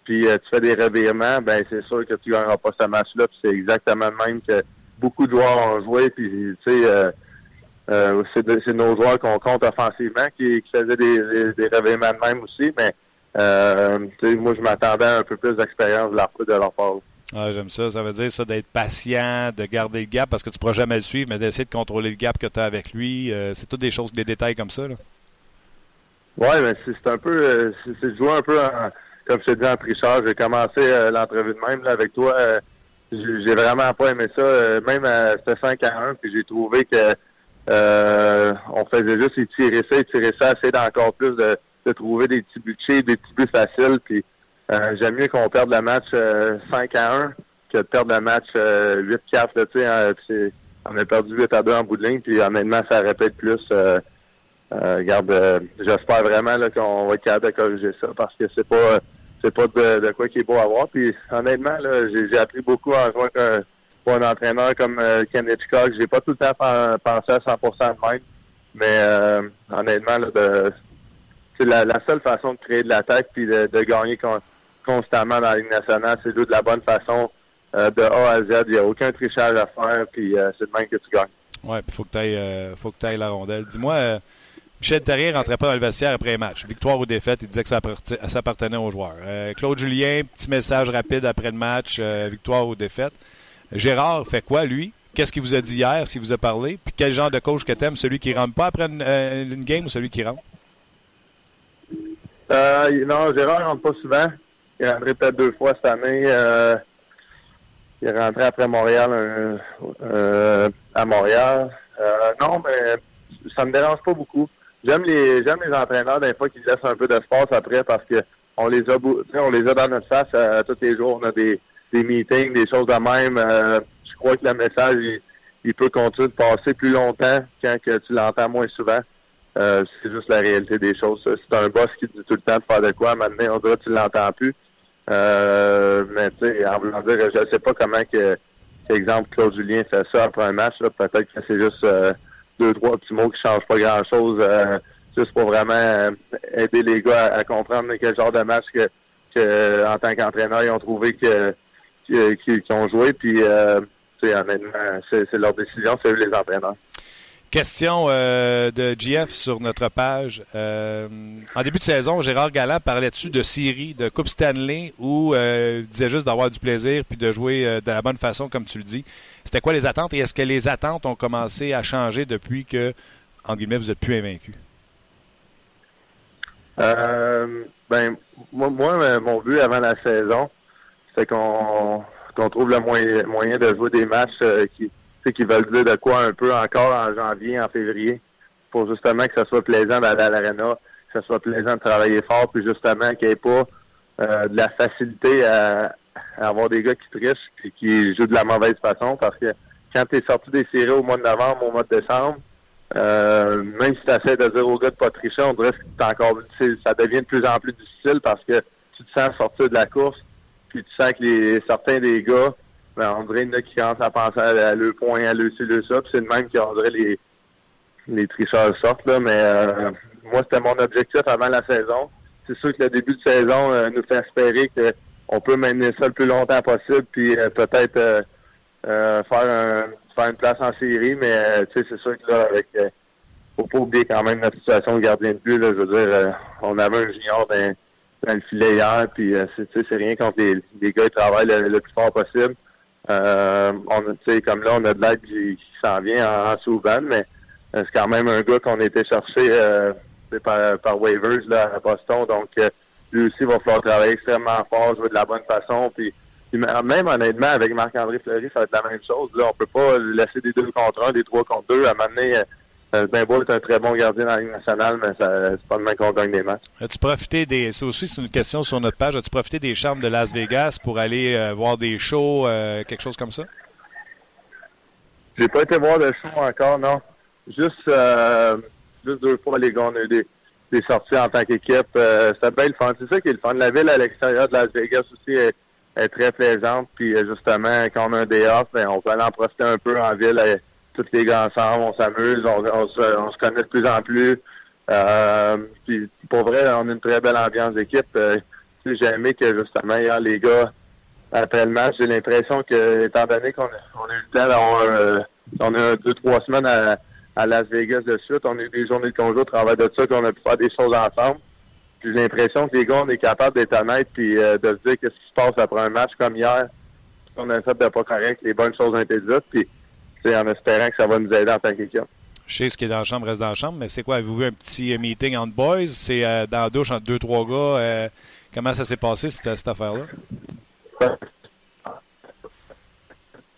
puis euh, tu fais des revirements, ben c'est sûr que tu gagneras pas ce match-là. C'est exactement le même que beaucoup de joueurs ont joué. Puis tu sais, euh, euh, c'est nos joueurs qu'on compte offensivement qui, qui faisaient des, des, des de même aussi. Mais euh, moi, je m'attendais à un peu plus d'expérience de leur, de leur part. Ah, j'aime ça. Ça veut dire ça d'être patient, de garder le gap parce que tu ne pourras jamais le suivre, mais d'essayer de contrôler le gap que tu as avec lui. Euh, c'est toutes des choses, des détails comme ça. Là. Ouais, mais c'est un peu, euh, c'est jouer un peu en, comme je te dis en tricheur. J'ai commencé euh, l'entrevue de même là, avec toi. euh, j'ai vraiment pas aimé ça. euh, même à c'était 5 à 1, puis j'ai trouvé que on faisait juste étirer ça, étirer ça, essayer d'encore plus de, de trouver des petits cheap, des petits buts faciles. Puis j'aime mieux qu'on perde le match euh, 5 à 1 que de perdre le match euh, 8-4. là, Tu sais, hein, on a perdu 8 à 2 en bout de ligne, puis honnêtement, ça répète plus. Euh, euh, regarde, euh, j'espère vraiment qu'on va être capable de corriger ça parce que c'est pas c'est pas de, quoi qui est beau à voir. Puis honnêtement, j'ai, appris beaucoup en jouant pour un entraîneur comme euh, Ken Hitchcock. J'ai pas tout le temps pen- pensé à 100% de même. Mais euh, honnêtement, c'est la, la seule façon de créer de l'attaque puis de, de gagner con- constamment dans la Ligue nationale, c'est de jouer de la bonne façon euh, de A à Z. Il n'y a aucun trichage à faire, puis euh, c'est de même que tu gagnes. Ouais, puis faut que tu ailles, que tu la rondelle. Dis-moi, euh, Michel Terrier rentrait pas dans le vestiaire après un match. Victoire ou défaite, il disait que ça appartenait aux joueurs. Euh, Claude Julien, petit message rapide après le match, euh, victoire ou défaite. Gérard fait quoi, lui? Qu'est-ce qu'il vous a dit hier, s'il vous a parlé? Puis quel genre de coach que t'aimes? Celui qui rentre pas après une, euh, une game ou celui qui rentre? Euh, il- non, Gérard rentre pas souvent. Est rentré peut-être deux fois cette année. Euh, il est rentré après Montréal euh, à Montréal. Euh, non, mais ça me dérange pas beaucoup. J'aime les j'aime les entraîneurs des fois qui laissent un peu d'espace après parce que on les a on les a dans notre face tous les jours. On a des, des meetings, des choses de même. Je crois que le message il, peut continuer de passer plus longtemps quand que tu l'entends moins souvent. C'est juste la réalité des choses. C'est un boss qui dit tout le temps de faire de quoi. Maintenant, on dirait tu l'entends plus. Euh, mais tu sais, en voulant dire, je sais pas comment que, exemple, Claude Julien fait ça après un match. Peut-être que c'est juste euh, deux, trois petits mots qui changent pas grand-chose. euh, juste pour vraiment euh, aider les gars à, comprendre quel genre de match que, que en tant qu'entraîneur, ils ont trouvé que qu'ils ont joué. Puis, euh, honnêtement, c'est leur décision, c'est eux les entraîneurs. Question euh, de GF sur notre page. Euh, en début de saison, Gérard Galland parlait-tu de série, de Coupe Stanley, ou euh, il disait juste d'avoir du plaisir puis de jouer euh, de la bonne façon, comme tu le dis? C'était quoi les attentes? Et est-ce que les attentes ont commencé à changer depuis que, en guillemets, vous êtes plus invaincu? Ben, moi, mon but avant la saison, c'est qu'on trouve le moyen, moyen de jouer des matchs qui, sais, qui veulent dire de quoi un peu encore en janvier, en février, pour justement que ça soit plaisant d'aller à l'arena, que ça soit plaisant de travailler fort, puis justement qu'il n'y ait pas euh, de la facilité à, à avoir des gars qui trichent et qui jouent de la mauvaise façon, parce que quand tu es sorti des séries au mois de novembre, au mois de décembre, euh, même si tu essaies de dire aux gars de pas tricher, on dirait que encore ça devient de plus en plus difficile parce que tu te sens sortir de la course, puis tu sens que les certains des gars, ben, on dirait qui commencent à penser à, le point, à le ci, le ça, c'est le même qu'on dirait les les tricheurs sortent là, mais euh, moi c'était mon objectif avant la saison. C'est sûr que le début de saison euh, nous fait espérer que on peut mener ça le plus longtemps possible, puis euh, peut-être euh, euh, faire un faire une place en série, mais euh, c'est sûr que là, avec faut pas oublier quand même notre situation de gardien de but. Là, je veux dire, on avait un junior dans, dans le filet hier, puis c'est, rien contre les, les gars qui travaillent le, le plus fort possible. Euh, on, comme là, on a de l'aide qui, qui s'en vient en, en sous-ban, mais euh, c'est quand même un gars qu'on a été euh, par, par waivers là, à Boston. Donc, euh, lui aussi, il va falloir travailler extrêmement fort, jouer de la bonne façon, puis même honnêtement, avec Marc-André Fleury, ça va être la même chose. Là, on peut pas laisser des deux contre un, des trois contre deux. À un moment donné, Ben Beau est un très bon gardien dans la Ligue nationale, mais c'est pas demain qu'on gagne des matchs. As-tu profité des. Ça aussi, c'est une question sur notre page. As-tu profité des charmes de Las Vegas pour aller euh, voir des shows, euh, quelque chose comme ça? J'ai pas été voir le show encore, non. Juste, euh, juste deux fois, les gars, on a eu des, des sorties en tant qu'équipe. C'était bien le fun. C'est ça qui est le fun. La ville à l'extérieur de Las Vegas aussi est, est très plaisante. Puis justement, quand on a un day off, ben, on peut aller en profiter un peu en ville. Tous les gars ensemble, on s'amuse, on, on, se, on se connaît de plus en plus. Euh, puis pour vrai, on a une très belle ambiance d'équipe. Euh, j'ai aimé que justement hier, les gars, après le match, j'ai l'impression que, étant donné qu'on a, on a eu le temps d'avoir euh, on a deux, trois semaines à, à Las Vegas de suite, on a eu des journées de congé au travail de ça, qu'on a pu faire des choses ensemble. J'ai l'impression que les gars, on est capable d'être honnêtes puis euh, de se dire qu'est-ce qui se passe après un match comme hier. On a fait de pas correct, les bonnes choses ont été dites, puis en espérant que ça va nous aider en tant qu'équipe. Je sais ce qui est dans la chambre reste dans la chambre, mais c'est quoi? Avez-vous vu un petit euh, meeting entre boys? C'est euh, dans la douche entre deux, trois gars. euh, comment ça s'est passé, cette, cette affaire-là?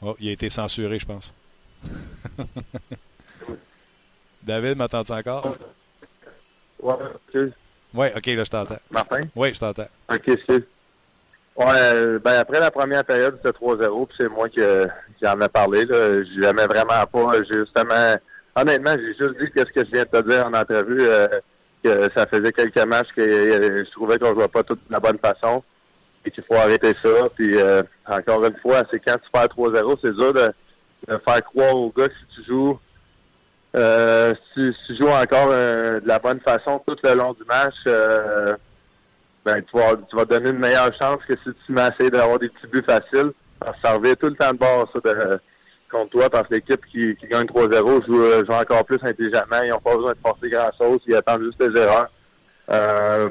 Oh, il a été censuré, je pense. David, m'entends-tu encore? Oui, OK, là, je t'entends. Martin? Oui, je t'entends. OK, excuse. Ouais, euh, ben après la première période, c'était 3-0, puis c'est moi qui, qui en ai parlé. Là. J'aimais vraiment pas. Justement, honnêtement, j'ai juste dit qu'est-ce que je viens de te dire en entrevue, euh, que ça faisait quelques matchs que euh, je trouvais qu'on jouait pas tout de la bonne façon et qu'il faut arrêter ça. Puis euh, encore une fois, c'est quand tu perds 3-0, c'est dur de, de faire croire aux gars que si tu joues euh, si, si tu joues encore de la bonne façon tout le long du match, ben, tu vas, tu vas donner une meilleure chance que si tu m'essayes d'avoir des petits buts faciles. Parce que ça revient tout le temps de bord, contre toi, parce que l'équipe qui, gagne 3-0 joue, euh, joue encore plus intelligemment. Ils n'ont pas besoin de forcer grand-chose. Ils attendent juste les erreurs. Euh,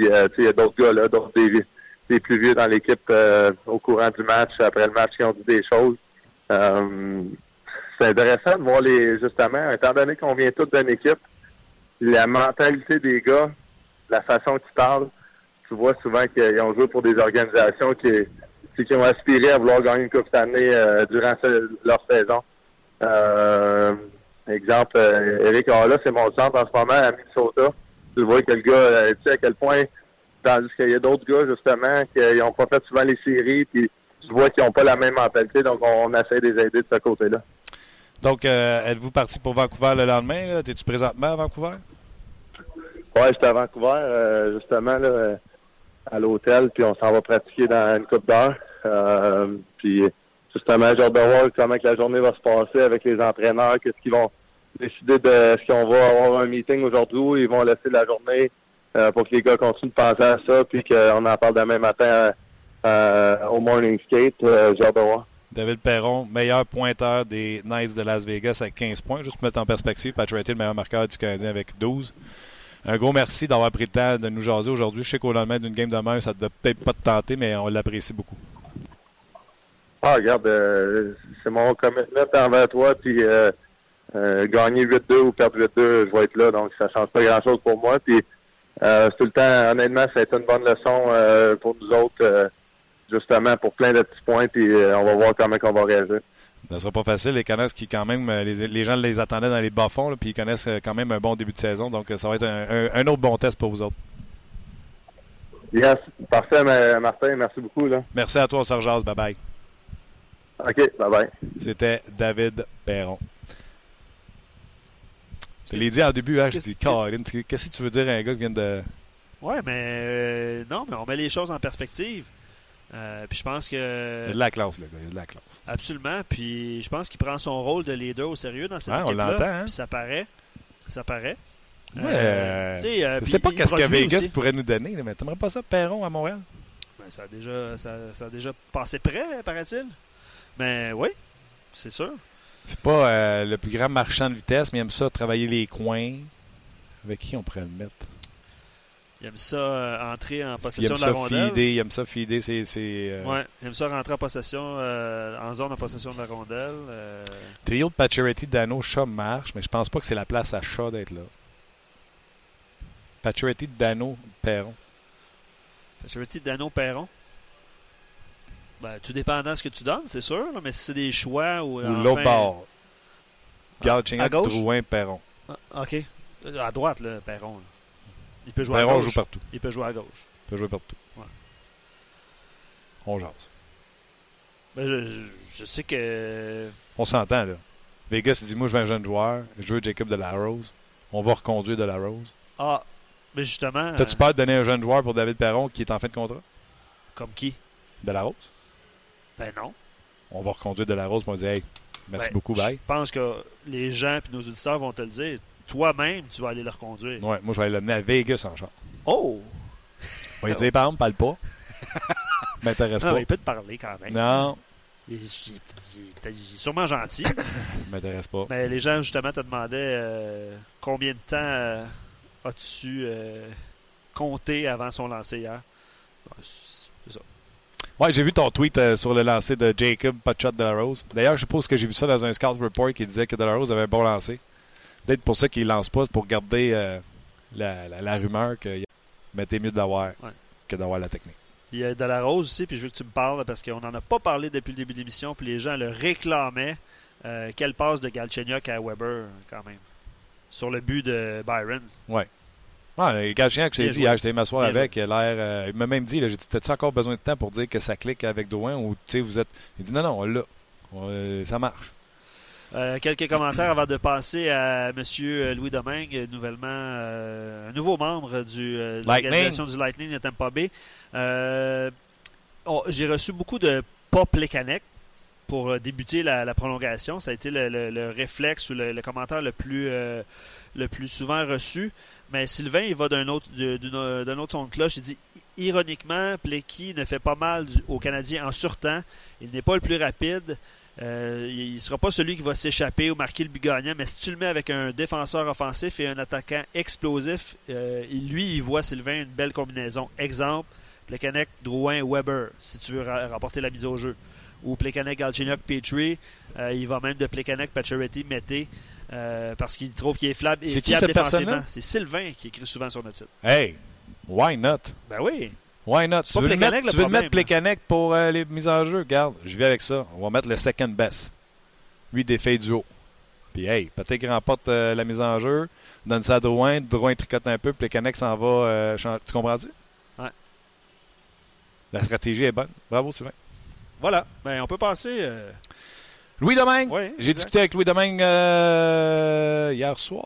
euh, il y a d'autres gars, là, d'autres des, des plus vieux dans l'équipe au courant du match, après le match, qui ont dit des choses. C'est intéressant de voir les, justement, étant donné qu'on vient tous d'une équipe, la mentalité des gars, la façon qu'ils parlent, tu vois souvent qu'ils ont joué pour des organisations qui, qui ont aspiré à vouloir gagner une coupe cette année euh, durant ce- leur saison. Euh, exemple, euh, Eric Halla, c'est mon centre en ce moment à Minnesota. Tu vois que le gars, euh, tu sais à quel point, tandis qu'il y a d'autres gars, justement, qui n'ont pas fait souvent les séries, puis tu vois qu'ils n'ont pas la même mentalité, donc on, essaie de les aider de ce côté-là. Donc, euh, êtes-vous parti pour Vancouver le lendemain? là? Es-tu présentement à Vancouver? Ouais, j'étais à Vancouver, euh, justement, là, à l'hôtel, puis on s'en va pratiquer dans une coupe d'heure. Euh, puis, justement, j'ai hâte de voir comment que la journée va se passer avec les entraîneurs, qu'est-ce qu'ils vont décider de est-ce qu'on va avoir un meeting aujourd'hui ou ils vont laisser la journée euh, pour que les gars continuent de penser à ça, puis qu'on en parle demain matin euh, au morning skate. Euh, j'ai de. David Perron, meilleur pointeur des Knights de Las Vegas avec 15 points. Juste pour mettre en perspective, Patrick le meilleur marqueur du Canadien avec 12. Un gros merci d'avoir pris le temps de nous jaser aujourd'hui. Je sais qu'au lendemain d'une game de ça ne devait peut-être pas te tenter, mais on l'apprécie beaucoup. Ah, regarde, euh, c'est mon commitment envers toi, puis euh, euh, gagner 8-2 ou perdre 8-2, je vais être là, donc ça change pas grand-chose pour moi. Puis Euh, tout le temps, honnêtement, ça a été une bonne leçon euh, pour nous autres, justement, pour plein de petits points, puis on va voir comment on va réagir. Ça sera pas facile. Les Canucks qui, quand même, euh, les, les gens les attendaient dans les bas-fonds, là, puis ils connaissent euh, quand même un bon début de saison. Donc, euh, ça va être un, un- un autre bon test pour vous autres. Yes, parfait, ma- Martin, merci beaucoup. Là. Merci à toi, Sergeas. Bye-bye. OK, bye-bye. C'était David Perron. Je l'ai dit au début, hein, je dis, Caroline, qu'est-ce que tu veux dire à un gars qui vient de. Ouais, mais euh, non, mais on met les choses en perspective. Euh, puis je pense Il y a que de la classe, le gars. Il y a de la classe. absolument. Puis je pense qu'il prend son rôle de leader au sérieux dans cette Ouais, on équipe-là. l'entend, hein? Puis ça paraît, ça paraît. Ouais, Euh, euh, euh, Je puis sais pas qu'est-ce que Vegas aussi. pourrait nous donner, mais t'aimerais pas ça, Perron, à Montréal? Ben, ça a déjà, ça, ça a déjà passé près, paraît-il. Mais oui, c'est sûr. C'est pas euh, le plus grand marchand de vitesse, mais il aime ça travailler les coins. Avec qui on pourrait le mettre? Il aime ça euh, entrer en possession de la rondelle. il aime ça feeder ses... ses, euh, Ouais, il aime ça rentrer en possession, euh, en zone en possession de la rondelle. Trio de Pacioretty, Dano, Shaw marche, mais je pense pas que c'est la place à Shaw d'être là. Pacioretty, Dano, Perron. Pacioretty, Dano, Perron. Ben, tout dépendant de ce que tu donnes, c'est sûr, là, mais si c'est des choix ou. Ou enfin- l'autre bord. Galchenyuk, gauche? Drouin, Perron. Ah, OK. À droite, là, Perron. là. Il peut jouer à Perron gauche. joue partout. Il peut jouer à gauche. Il peut jouer partout. Ouais. On jase. Ben, je, je- je sais que. On s'entend, là. Vegas, dit Moi, je veux un jeune joueur. Je veux Jacob de la Rose. On va reconduire de la Rose. Ah, mais justement. T'as-tu euh, peur de donner un jeune joueur pour David Perron qui est en fin de contrat? Comme qui? De la Rose? Ben non. On va reconduire de la Rose pour dire Hey, merci Ben, beaucoup, bye. Je pense que les gens et nos auditeurs vont te le dire. Toi-même, tu vas aller le reconduire. Ouais, moi, je vais aller l'amener à Vegas en char. Oh! On va lui dire, par exemple, parle pas. M'intéresse Non, pas. mais il peut te parler quand même. Non, Il, il- il- peut-être- il est sûrement gentil. m'intéresse pas. mais les gens, justement, te demandaient euh, combien de temps euh, as-tu euh, compté avant son lancer hier? C'est ça. Ouais, j'ai vu ton tweet euh, sur le lancer de Jacob, shot de la Rose. D'ailleurs, je suppose que j'ai vu ça dans un scout report qui disait que de la Rose avait un bon lancer. Peut-être pour ça qu'il lance pas, c'est pour garder euh, la, la- la rumeur que t'es mieux de l'avoir Ouais. que d'avoir la technique. Il y a de la rose aussi, puis je veux que tu me parles parce qu'on n'en a pas parlé depuis le début de l'émission, puis les gens le réclamaient. Euh, quelle passe de Galchenyuk à Weber, quand même, sur le but de Byron. Ouais, gars chien que j'ai dit hier, j'étais m'asseoir avec, il l'air. euh, il m'a même dit, là, j'ai dit, t'as-tu encore besoin de temps pour dire que ça clique avec Douin ou tu sais, vous êtes. Il dit non, non, on l'a. Ça marche. Euh, quelques commentaires avant de passer à M. Louis Domingue, nouvellement euh, un nouveau membre du, euh, de l'organisation du Lightning de Tampa Bay. Euh, oh, J'ai reçu beaucoup de pas Plekanec pour euh, débuter la, la prolongation. Ça a été le, le- le réflexe ou le, le commentaire le plus, euh, le plus souvent reçu. Mais Sylvain, il va d'un autre, d'un autre son de cloche. Il dit ironiquement, Plecky ne fait pas mal du- aux Canadiens en surtemps. Il n'est pas le plus rapide. Euh, il ne sera pas celui qui va s'échapper ou marquer le but gagnant, mais si tu le mets avec un défenseur offensif et un attaquant explosif, euh, lui, il voit Sylvain une belle combinaison. Exemple, Plekanec, Drouin, Weber, si tu veux ra- remporter la mise au jeu. Ou Plekanec, Galchenyuk, Petrie. Euh, il va même de Plekanec, Pacioretty, Mété, parce qu'il trouve qu'il est est qui fiable défensivement. C'est Sylvain qui écrit souvent sur notre site. Hey, why not? Ben oui. Why not? Tu pas veux, le mettre, tu veux le problème, mettre Plekanec pour euh, les mises en jeu? Regarde, je vais avec ça. On va mettre le second best. Lui, défait du haut. Puis, hey, peut-être qu'il remporte euh, la mise en jeu, donne ça à Drouin, Drouin tricote un peu, Plekanec s'en va. euh, tu comprends-tu? Ouais. La stratégie est bonne. Bravo, Sylvain. Voilà. Ben, on peut passer. Louis Domingue. Ouais, J'ai discuté avec Louis Domingue hier soir.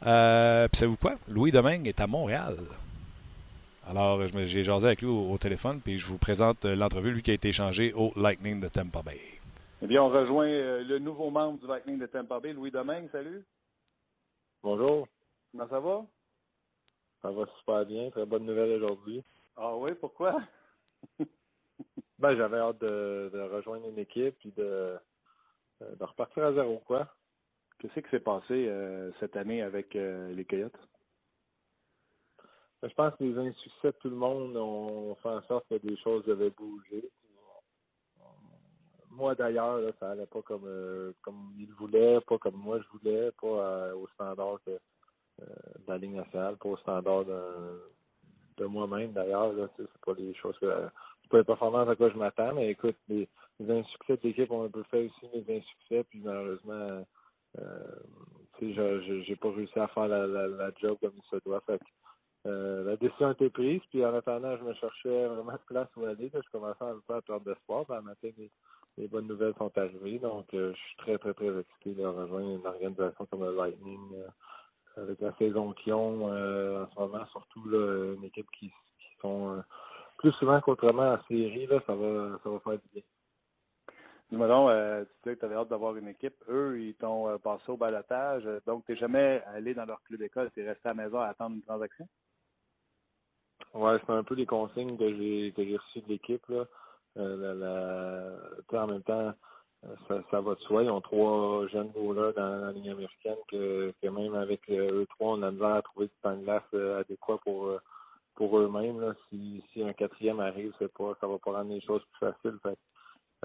Puis savez-vous quoi? Louis Domingue est à Montréal. Alors, je me- j'ai jasé avec lui au, au téléphone, puis je vous présente euh, l'entrevue, lui qui a été échangé au Lightning de Tampa Bay. Eh bien, on rejoint euh, le nouveau membre du Lightning de Tampa Bay, Louis Domingue. Salut. Bonjour, Comment ça va? ça va super bien. Très bonne nouvelle aujourd'hui. Ah oui, pourquoi? Ben, j'avais hâte de, de rejoindre une équipe et de, euh, de repartir à zéro, quoi. Qu'est-ce qui s'est passé euh, cette année avec euh, les Coyotes? Ben, Je pense que les insuccès de tout le monde ont fait en sorte que des choses devaient bouger. Euh, Moi, d'ailleurs, ça allait pas comme, euh, comme il voulait, pas comme moi je voulais, pas euh, au standard que, de la Ligue nationale, pas au standard de, de moi-même d'ailleurs. C'est pas des choses que c'est pas les performances à quoi je m'attends, mais écoute, les, les insuccès de l'équipe ont un peu fait aussi mes insuccès, puis malheureusement, euh, je- j'ai pas réussi à faire la, la, la job comme il se doit. Fait euh, la décision a été prise, puis en attendant, je me cherchais vraiment de place où aller. là. Je commençais un peu à perdre d'espoir, à matin, les, les bonnes nouvelles sont arrivées. Donc, euh, je suis très, très, très excité de rejoindre une organisation comme le Lightning. euh, avec la saison qu'ils ont en ce moment, surtout une équipe qui, sont plus souvent qu'autrement en série, là, ça va ça va faire du bien. Dis-moi tu disais que tu avais hâte d'avoir une équipe. Eux, ils t'ont passé au balotage. Donc, tu n'es jamais allé dans leur club d'école. Tu es resté à la maison à attendre une transaction? Ouais, c'est un peu les consignes que j'ai que reçues de l'équipe. Là. Euh, en même temps, euh, ça, ça va de soi. Ils ont trois jeunes goalers dans la ligne américaine que, même avec euh, eux trois, on a besoin à trouver du temps de glace adéquat pour pour eux-mêmes. là. Si, si un quatrième arrive, c'est pas ça va pas rendre les choses plus faciles. Fait,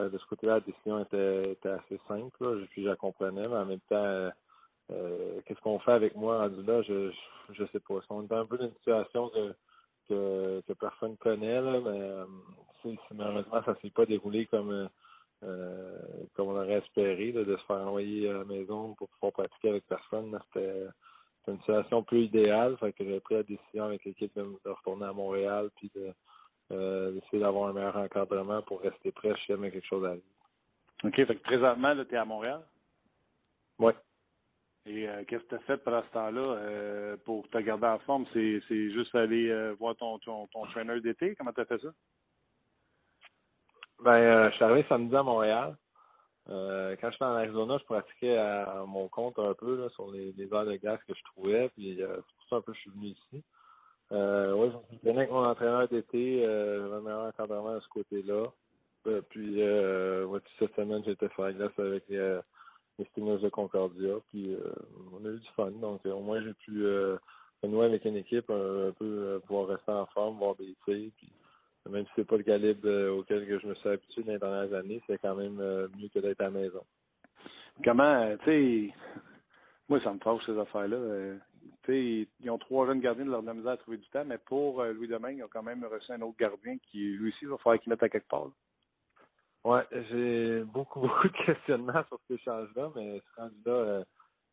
de ce côté-là, la décision était, était assez simple. Là. Puis je la comprenais, mais en même temps, qu'est-ce qu'on fait avec moi rendu là, je, je, sais pas. On est un peu dans une situation que que, que personne connaît, là, mais euh, malheureusement, ça s'est pas déroulé comme euh, euh, comme on aurait espéré, là, de se faire envoyer à la maison pour pouvoir pratiquer avec personne. C'était une situation peu idéale, fait que j'ai pris la décision avec l'équipe de, de retourner à Montréal puis de euh, d'essayer d'avoir un meilleur encadrement pour rester prêt si jamais quelque chose arrive. OK. Fait que présentement, tu es à Montréal? Ouais. Et euh, qu'est-ce que tu as fait pendant ce temps-là euh, pour te garder en forme? C'est c'est juste aller euh, voir ton, ton, d'été? Comment tu as fait ça? Ben, euh, je suis arrivé samedi à Montréal. Euh, quand j'étais en Arizona, je pratiquais à, mon compte un peu sur les, les heures de glace que je trouvais. Puis euh, c'est pour ça un peu que je suis venu ici. Euh, ouais, je me suis avec mon entraîneur d'été, euh, un meilleur encadrement de ce côté-là. Euh, puis puis cette semaine, j'étais faire la glace avec euh, les Stingers de Concordia. Puis euh, on a eu du fun. Donc euh, au moins j'ai pu euh, avec une équipe un, peu euh, pouvoir rester en forme, voir des. Puis même si c'est pas le calibre auquel que je me suis habitué dans les dernières années, c'est quand même mieux que d'être à la maison. Comment, tu sais, moi, ça me fâche ces affaires-là. euh, tu sais, ils ont trois jeunes gardiens de leur misère à trouver du temps, mais pour Louis Domingue, ils ont quand même reçu un autre gardien qui, lui aussi, va falloir qu'il mette à quelque part. Ouais, j'ai beaucoup, beaucoup de questionnements sur ces échange-là, mais ce rendu-là, euh,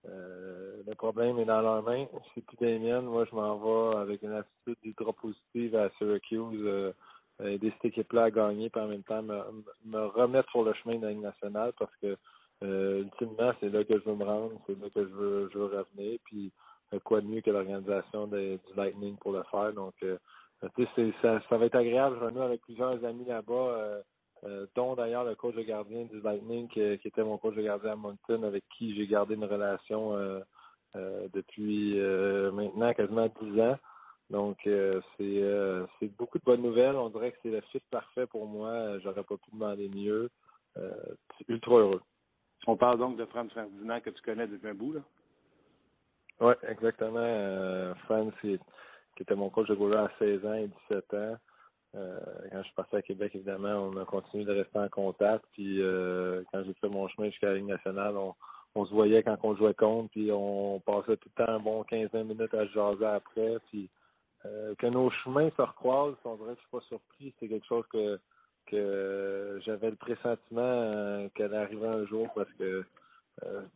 euh, le problème est dans leurs mains. C'est plus des miennes. Moi, je m'en vais avec une attitude ultra positive à Syracuse, euh, aider cette équipe-là à gagner, puis en même temps me, me remettre sur le chemin de la nationale parce que euh, ultimement, c'est là que je veux me rendre, c'est là que je veux, je veux revenir. Puis euh, quoi de mieux que l'organisation du Lightning pour le faire. Donc, ça, ça va être agréable. Je renoue avec plusieurs amis là-bas. Euh, dont d'ailleurs le coach de gardien du Lightning, qui, qui était mon coach de gardien à Moncton, avec qui j'ai gardé une relation euh, euh, depuis maintenant quasiment 10 ans. Donc, c'est beaucoup de bonnes nouvelles. On dirait que c'est le fit parfait pour moi. J'aurais pas pu demander mieux. Ultra heureux. On parle donc de Franz Ferdinand que tu connais depuis un bout. Là. Oui, exactement. Euh, Franz, qui, qui était mon coach de goaler à 16 ans et 17 ans. Euh, quand je suis parti à Québec, évidemment, on a continué de rester en contact. Puis euh, quand j'ai fait mon chemin jusqu'à la Ligue nationale, on, se voyait quand on jouait contre, puis on passait tout le temps un bon 15-20 minutes à se jaser après. Puis euh, que nos chemins se recroisent, on dirait que je suis pas surpris. C'est quelque chose que que j'avais le pressentiment euh, qu'elle arrivait un jour parce que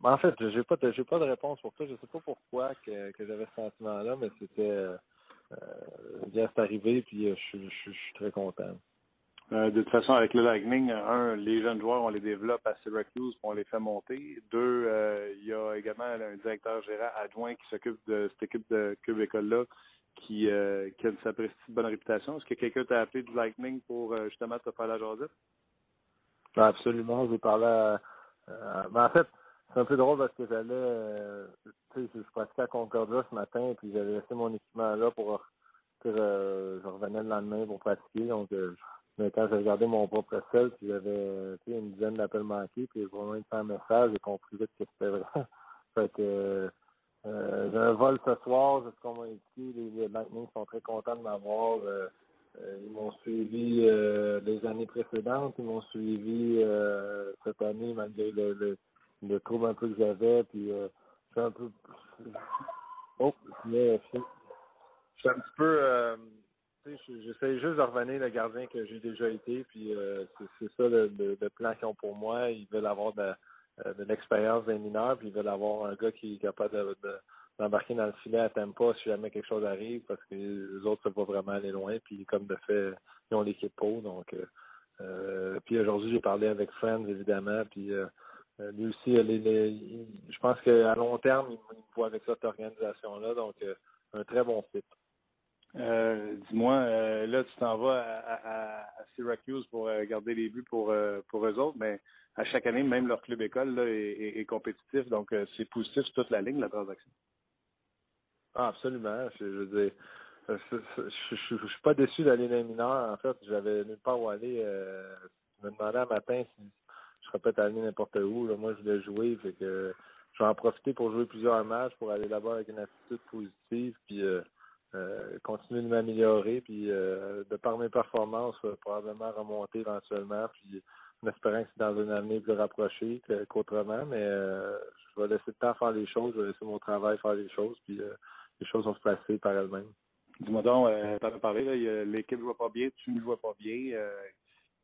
en fait, j'ai pas de, j'ai pas de réponse pour ça. Je sais pas pourquoi que, j'avais ce sentiment-là, mais c'était c'est arrivé, puis euh, je, suis- je, suis- je suis très content. Euh, de toute façon, avec le Lightning, un, les jeunes joueurs, on les développe à Syracuse, puis on les fait monter. Deux, euh, il y a également un directeur gérant adjoint qui s'occupe de cette équipe de Cube École-là, qui, euh, qui a une s'apprécie de bonne réputation. Est-ce que quelqu'un t'a appelé du Lightning pour euh, justement te faire la jasette? Ben, absolument, j'ai parlé à, euh, ben, en fait, c'est un peu drôle parce que j'allais, euh, tu sais, je je pratiquais à Concordia ce matin, puis j'avais laissé mon équipement là pour, pour, euh, je revenais le lendemain pour pratiquer, donc euh, mais quand j'ai regardé mon propre sel, puis j'avais une dizaine d'appels manqués, puis j'ai vraiment fait un message, j'ai compris vite que c'était vrai. fait que euh, j'ai un vol ce soir, c'est ce qu'on m'a les, les Lightning sont très contents de m'avoir. ils m'ont suivi les années précédentes, ils m'ont suivi cette année malgré le, le trouble un peu que j'avais, puis euh, un peu... Oh, mais un petit peu... Euh, j'essaie juste de revenir le gardien que j'ai déjà été, puis euh, c'est ça le, plan qu'ils ont pour moi. Ils veulent avoir de, euh, l'expérience d'un mineur, puis ils veulent avoir un gars qui est capable de, d'embarquer dans le filet à tempo si jamais quelque chose arrive parce que les autres ne peuvent pas vraiment aller loin. Puis comme de fait, ils ont l'équipe pour. Donc, euh, puis aujourd'hui, j'ai parlé avec Friends, évidemment. Puis lui aussi, je pense qu'à long terme, il, me voit avec cette organisation-là, donc un très bon fit. Euh, dis-moi, euh, là, tu t'en vas à, Syracuse pour euh, garder les buts pour, pour eux autres, mais à chaque année, même leur club école là, est, compétitif, donc c'est positif sur toute la ligne, la transaction. Ah, absolument. Je, veux dire, je, ne suis pas déçu d'aller dans les mineurs. En fait, j'avais nulle part où aller. je me demandais un matin si serais peut-être allé n'importe où. Moi, je voulais jouer, fait que je vais en profiter pour jouer plusieurs matchs, pour aller là-bas avec une attitude positive, puis euh, continuer de m'améliorer, puis euh, de par mes performances, euh, probablement remonter éventuellement, puis en espérant que c'est dans un avenir plus rapproché qu'autrement, mais je vais laisser le temps faire les choses, je vais laisser mon travail faire les choses, puis les choses vont se passer par elles-mêmes. Dis-moi donc, tu as parlé, l'équipe ne joue pas bien, tu ne joues pas bien.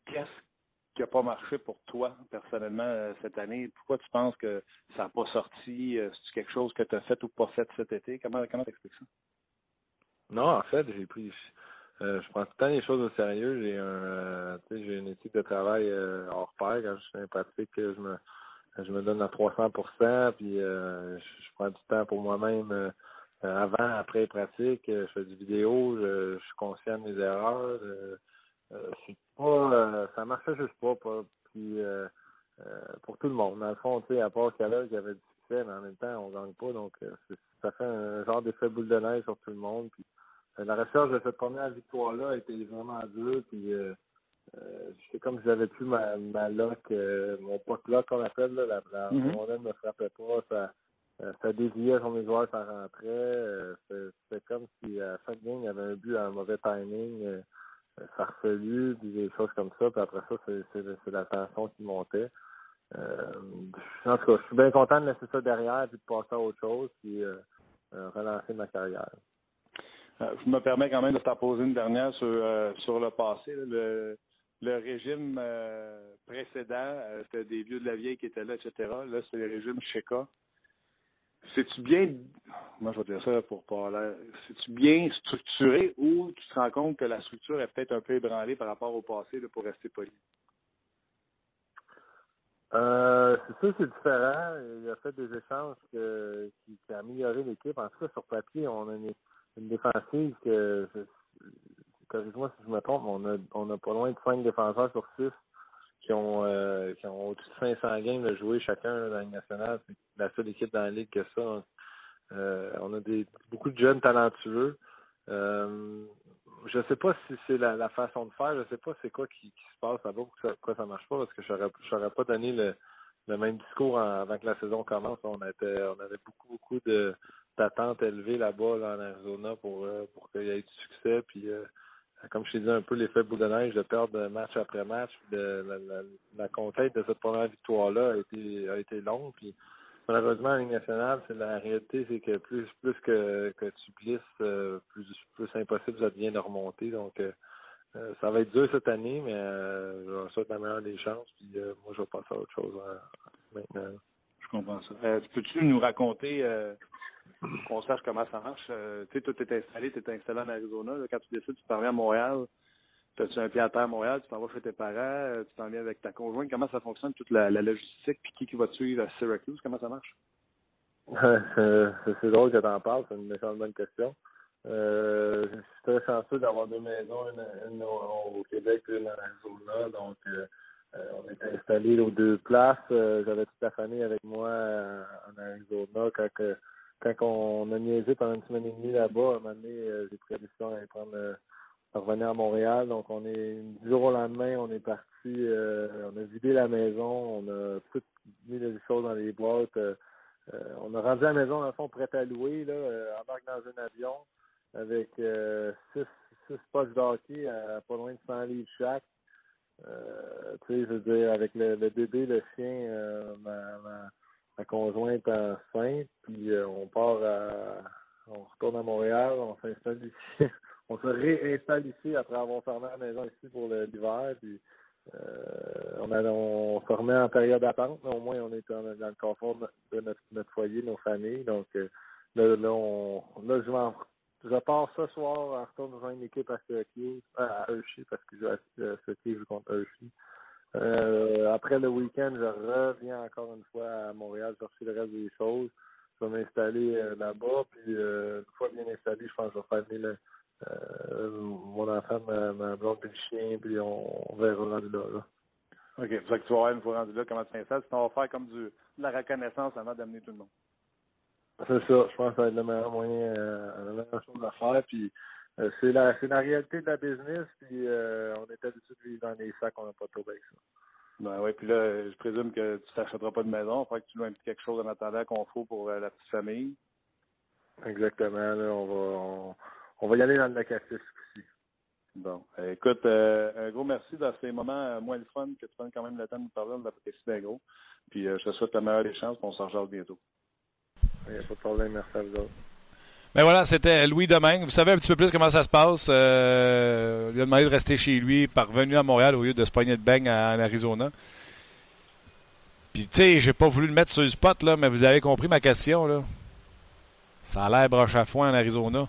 Qu'est-ce qui n'a pas marché pour toi, personnellement, cette année? Pourquoi tu penses que ça n'a pas sorti? C'est quelque chose que tu as fait ou pas fait cet été? Comment comment t'expliques ça? Non, en fait, j'ai pris. Euh, je prends tout le temps les choses au sérieux. J'ai un, euh, j'ai une éthique de travail euh, hors pair. Quand je fais un pratique, je me, je me donne à 300% puis je, prends du temps pour moi-même avant, après pratique. Je fais du vidéo, je, suis conscient de mes erreurs. C'est pas, ça marchait juste pas. puis pour tout le monde. Dans le fond, tu sais, à part qu'il y avait du succès, mais en même temps, on gagne pas. Donc, ça fait un genre d'effet boule de neige sur tout le monde. Puis, euh, la recherche de cette première victoire-là a été vraiment dure. Puis, euh, euh, c'est comme si j'avais plus ma, ma lock, euh, mon pote lock qu'on appelle, là, la, la mm ne me frappait pas, ça, ça déviait sur mes joueurs, ça rentrait. C'était comme si à chaque game, il y avait un but à un mauvais timing, puis des choses comme ça. Puis après ça, c'est la tension qui montait. en tout cas, je suis bien content de laisser ça derrière puis de passer à autre chose, puis relancer ma carrière. Euh, je me permets quand même de t'en une dernière sur, euh, le passé. Le, le régime euh, précédent, c'était des vieux de la vieille qui étaient là, etc. Là, c'est le régime Cheka. C'est-tu bien, moi je vais dire ça pour pas c'est-tu bien structuré ou tu te rends compte que la structure est peut-être un peu ébranlée par rapport au passé pour rester poli? Euh, c'est sûr c'est différent. Il a fait des échanges qui, qui ont amélioré l'équipe. En tout cas, sur papier, on a une, défensive que, corrige-moi si je me trompe, on a, on a pas loin de cinq défenseurs sur six qui ont, euh, qui ont au-dessus de 500 games de jouer chacun dans la Ligue nationale. C'est la seule équipe dans la Ligue que ça. Euh, on a des, beaucoup de jeunes talentueux. Euh, je sais pas si c'est la, façon de faire. Je sais pas c'est quoi qui, se passe là-bas pourquoi ça marche pas parce que je n'aurais pas donné le, même discours avant que la saison commence. On avait beaucoup, beaucoup de, d'attente élevée là-bas là, en Arizona pour, pour qu'il y ait du succès. Puis, comme je t'ai dit, un peu l'effet bout de neige de perdre match après match. De, la, la, conquête de cette première victoire-là a été, a été longue. Puis, malheureusement, en Ligue nationale, c'est la réalité, c'est que plus, plus que, tu glisses, euh, plus, plus impossible ça devient de remonter. Donc, ça va être dur cette année, mais je leur souhaite la meilleure des chances. Puis, moi, je vais passer à autre chose maintenant. Je comprends ça. Peux-tu nous raconter qu'on sache comment ça marche. Euh, tu sais, toi, tu es installé, tu es installé en Arizona. quand tu décides, tu t'en viens à Montréal. Tu as un pied à Montréal, tu t'en vas chez tes parents, euh, tu t'en viens avec ta conjointe. Comment ça fonctionne, toute la, logistique, puis qui, qui va te suivre à Syracuse? Comment ça marche? c'est drôle que tu en parles, c'est une méchante bonne question. Euh, je suis très chanceux d'avoir deux maisons, une, au, Québec et une en Arizona. Donc, on était installés aux deux places. J'avais toute la famille avec moi en Arizona quand quand on a niaisé pendant une semaine et demie là-bas, à un moment donné, euh, j'ai pris la décision d'aller prendre euh, revenir à Montréal. Donc on est du jour au lendemain, on est parti, euh, on a vidé la maison, on a tout mis les choses dans les boîtes. on a rendu la maison dans le fond prête à louer, là, embarque dans un avion avec six, six poches d'hockey à pas loin de 100 livres chaque. Euh, tu sais, je veux dire, avec le, bébé, le chien, ma, ma ma conjointe enceinte, puis euh, on part à, on retourne à Montréal, on s'installe ici, on se réinstalle ici après avoir fermé la maison ici pour l'hiver. Puis euh, on, a, on se remet en période d'attente, mais au moins on est dans, le confort de notre, notre foyer, nos familles. Donc euh, là, là, on, là je, pars ce soir en retourne dans une équipe à Syracuse, à parce que je joue à Syracuse, je joue contre Hershey. Euh, après le week-end, je reviens encore une fois à Montréal chercher le reste des choses. Je vais m'installer euh, là-bas, puis euh, une fois bien installé, je pense que je vais faire venir le- mon enfant, ma, ma blonde, puis le chien, puis on, on verra rendu là. là. OK. C'est ça que tu vas voir une fois rendu là, comment tu t'installes. Sinon, on va faire comme du, de la reconnaissance avant d'amener tout le monde. C'est ça, je pense que ça va être le meilleur moyen, la meilleure chose à faire. Puis euh, c'est la c'est la réalité de la business, puis euh, on est habitué de vivre dans des sacs, on n'a pas trop avec ça. Ben oui, puis là, je présume que tu t'achèteras pas de maison. Il que tu loues un petit quelque chose en attendant qu'on faut pour euh, la petite famille. Exactement, là, on va on, on va y aller dans le locatif aussi. Bon. Euh, écoute, euh, un gros merci dans ces moments moins le fun que tu prennes quand même le temps de nous parler. On l'apprécie bien gros. Puis je te souhaite la meilleure des chances, puis on s'en rejoint bientôt. Il n'y a pas de problème, merci à vous autres. Ben voilà, c'était Louis Domingue. Vous savez un petit peu plus comment ça se passe. Euh, il a demandé de rester chez lui, parvenu à Montréal au lieu de se pogner de bang en Arizona. Puis, tu sais, j'ai pas voulu le mettre sur le spot, là, mais vous avez compris ma question, là. Ça a l'air broche à foin en Arizona.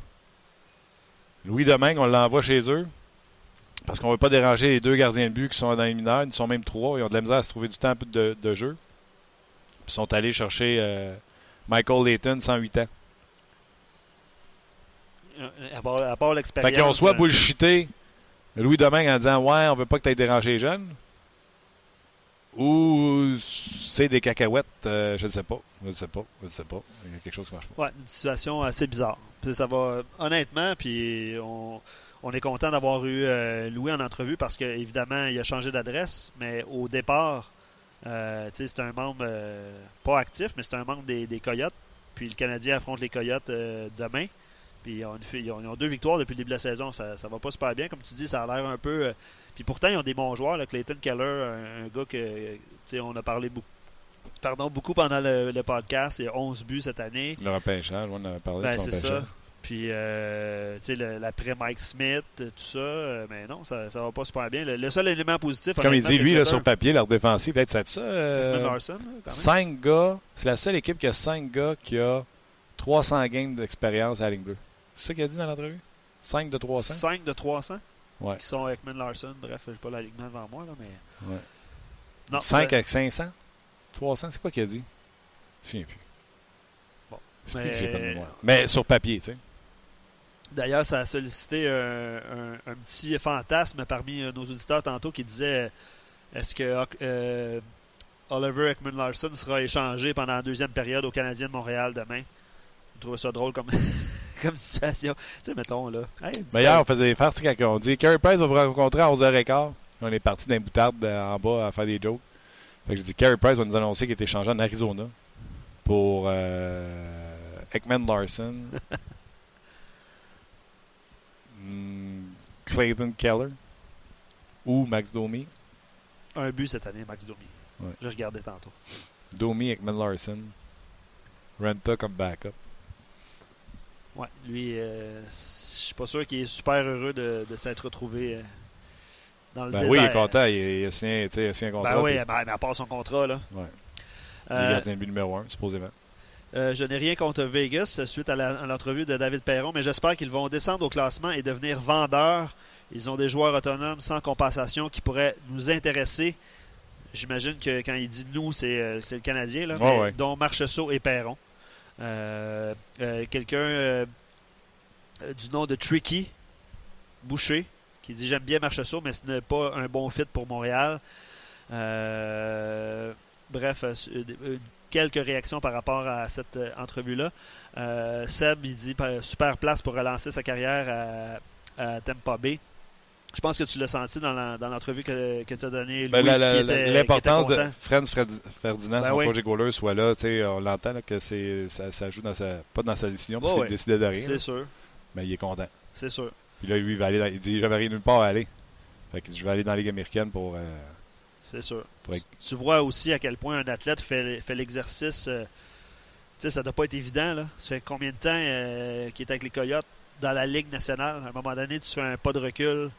Louis Domingue, on l'envoie chez eux. Parce qu'on veut pas déranger les deux gardiens de but qui sont dans les mineurs. Ils sont même trois. Ils ont de la misère à se trouver du temps de, jeu. Ils sont allés chercher euh, Michael Layton, 108 ans. Euh, À part, à part Fait l'expérience. qu'ils ont soit euh, bullshité Louis Domingue en disant Ouais, on veut pas que tu aies dérangé les jeunes. Ou c'est des cacahuètes, euh, je ne sais pas. Je ne sais pas. Je ne sais pas. Il y a quelque chose qui marche pas. Ouais, une situation assez bizarre. Puis ça va honnêtement, puis on, on est content d'avoir eu euh, Louis en entrevue parce qu'évidemment, il a changé d'adresse, mais au départ, euh, c'est un membre pas actif, mais c'est un membre des, des Coyotes. Puis le Canadien affronte les Coyotes demain. Puis ils ont, une fi- ils ont- ils ont deux victoires depuis le début de la saison. Ça, ça va pas super bien. Comme tu dis, ça a l'air un peu. euh, puis pourtant, ils ont des bons joueurs. Là. Clayton Keller, un, un gars que on a parlé beaucoup. Pardon, beaucoup pendant le, le podcast. Il a 11 buts cette année. Le repêchage, on en a parlé Ben, de son c'est repêchage. ça. Puis, euh, tu sais, l'après Mike Smith, tout ça. euh, mais non, ça, ça va pas super bien. Le, le seul élément positif. Comme il dit, lui, là, sur papier, leur défensif, peut-être c'est ça. euh, Edmund Larson, là, quand même. cinq gars. C'est la seule équipe qui a cinq gars qui a 300 games d'expérience à la ligne bleue. C'est ça qu'il a dit dans l'entrevue? 5 de 300 5 de 300 Ouais. qui sont Ekman Larson. Bref, j'ai pas l'alignement devant moi, là, mais. Ouais. Non, 5 ça- avec 500 300, c'est quoi qu'il a dit? Je ne me souviens plus. Bon. Je sais plus, pas de Mais, mémoire. Mais sur papier, tu sais. D'ailleurs, ça a sollicité un, un- un petit fantasme parmi euh, nos auditeurs tantôt qui disait est-ce que euh, Oliver Ekman Larson sera échangé pendant la deuxième période au Canadien de Montréal demain? Je trouve ça drôle comme, comme situation. Tu sais, mettons, là. Hey, hier, on faisait des farces quand on dit Carey Price va vous rencontrer à 11h15. On est parti d'un boutard en bas à faire des jokes. Fait que je dis Carey Price va nous annoncer qu'il est échangé en Arizona pour euh, Ekman Larson. Hmm, Clayton Keller ou Max Domi. un but cette année, Max Domi. Ouais. Je regardais tantôt. Domi, Ekman Larson. Renta comme backup. Ouais, lui, euh, je suis pas sûr qu'il est super heureux de, de s'être retrouvé euh, dans le Ben désert. oui, il est content. Il, il a signé, il a un contrat. Ben oui, puis ben, mais à part son contrat, là. Ouais. il Euh, gardien de but numéro 1, supposément. Euh, je n'ai rien contre Vegas euh, suite à l'entrevue de David Perron, mais j'espère qu'ils vont descendre au classement et devenir vendeurs. Ils ont des joueurs autonomes sans compensation qui pourraient nous intéresser. J'imagine que quand il dit nous, c'est euh, c'est le Canadien, là, mais ouais. dont Marcheseau et Perron. Euh, euh, Quelqu'un euh, du nom de Tricky Boucher qui dit J'aime bien Marcheseau, mais ce n'est pas un bon fit pour Montréal. Bref, quelques réactions par rapport à cette entrevue-là. Seb, il dit super place pour relancer sa carrière à, à Tampa Bay. Je pense que tu l'as senti dans la- dans l'entrevue que, que tu as donnée. Ben, L'importance de. Franz Fred- Ferdinand, Ben son oui. coach et goaler, soit là. tu sais, On l'entend là, que c'est ça, ça joue dans sa, pas dans sa décision parce Ouais, qu'il ouais. décidait de rien. C'est là. sûr, Mais il est content. c'est sûr. Puis là, lui, il va aller dans- il dit J'avais rien nulle part à aller. Fait dit, Je vais aller dans la Ligue américaine pour. euh, C'est sûr. pour Tu vois aussi à quel point un athlète fait, fait l'exercice. euh, tu sais, ça doit pas être évident. Là. Ça fait combien de temps euh, qu'il est avec les Coyotes dans la Ligue nationale? À un moment donné, tu fais un pas de recul,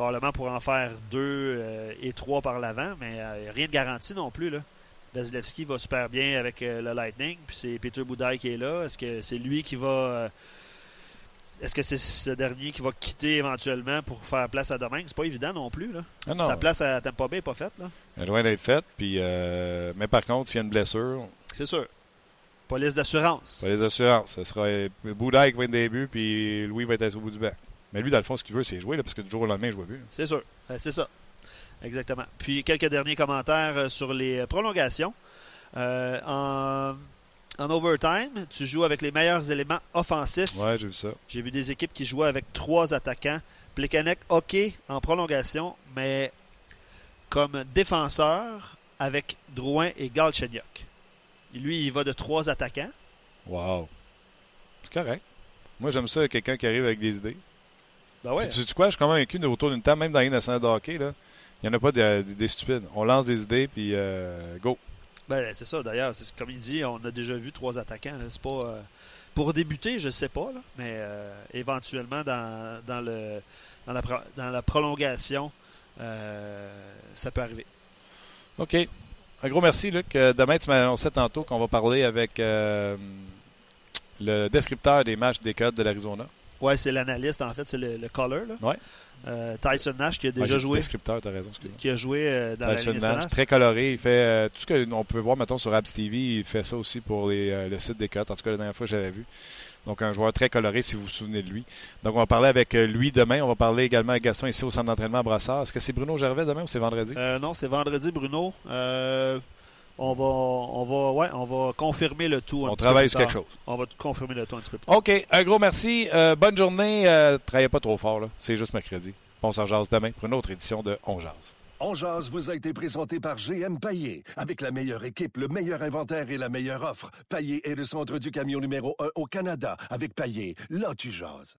probablement pour en faire deux euh, et trois par l'avant, mais euh, rien de garanti non plus. Là. Vasilevski va super bien avec euh, le Lightning, puis c'est Peter Boudaille qui est là. Est-ce que c'est lui qui va. est-ce que c'est ce dernier qui va quitter éventuellement pour faire place à Domingue? C'est pas évident non plus. Là. Ah non. Sa place à Tampa Bay n'est pas faite. Là. Elle est loin d'être faite. Puis, mais par contre, s'il y a une blessure, C'est sûr. Police d'assurance. pas les assurances. Ce sera Boudaille qui va être début, puis Louis va être au bout du banc. Mais lui, dans le fond, ce qu'il veut, c'est jouer, là, parce que du jour au lendemain, il ne joue plus. C'est sûr. Euh, C'est ça. Exactement. Puis quelques derniers commentaires euh, sur les prolongations. Euh, en, en overtime, tu joues avec les meilleurs éléments offensifs. Ouais, j'ai vu ça. J'ai vu des équipes qui jouaient avec trois attaquants. Plekanec, OK, en prolongation, mais comme défenseur avec Drouin et Galchenyuk. Lui, il va de trois attaquants. Wow. C'est correct. Moi, j'aime ça, quelqu'un qui arrive avec des idées. Ben ouais. Tu sais quoi, je suis convaincu de autour d'une table, même dans la Ligue nationale de hockey, là, il n'y en a pas de- des stupides. On lance des idées, puis euh, go. Ben, c'est ça, d'ailleurs. C'est comme il dit, on a déjà vu trois attaquants. C'est pas. euh, pour débuter, je sais pas, là, mais euh, éventuellement, dans, dans, le, dans, la, dans la prolongation, euh, ça peut arriver. OK. Un gros merci, Luc. Euh, Demain, tu m'as annoncé tantôt qu'on va parler avec euh, le descripteur des matchs des Coyotes de l'Arizona. Ouais, c'est l'analyste, en fait, c'est le, le caller. Là. Ouais. Euh, Tyson Nash qui a déjà joué. Descripteur, t'as raison. Qui a joué euh, dans Tyson la Nash, nationale. très coloré. Il fait euh, tout ce qu'on peut voir, mettons, sur Abs TV. Il fait ça aussi pour les, le site des Coyotes. En tout cas, la dernière fois, j'avais vu. Donc, un joueur très coloré, si vous vous souvenez de lui. Donc, on va parler avec lui demain. On va parler également avec Gaston ici au centre d'entraînement à Brassard. Est-ce que c'est Bruno Gervais demain ou c'est vendredi? Euh, non, c'est vendredi, Bruno. On va, on va, ouais, on va confirmer le tout. un on petit travaille peu sur quelque chose. On va confirmer le tout un petit peu plus tard. OK. Un gros merci. Euh, bonne journée. Euh, travaillez pas trop fort, là. C'est juste mercredi. On s'en jase demain pour une autre édition de On Jase. On jase vous a été présenté par GM Paillé. Avec la meilleure équipe, le meilleur inventaire et la meilleure offre. Paillé est le centre du camion numéro 1 au Canada. Avec Paillé, là tu jases.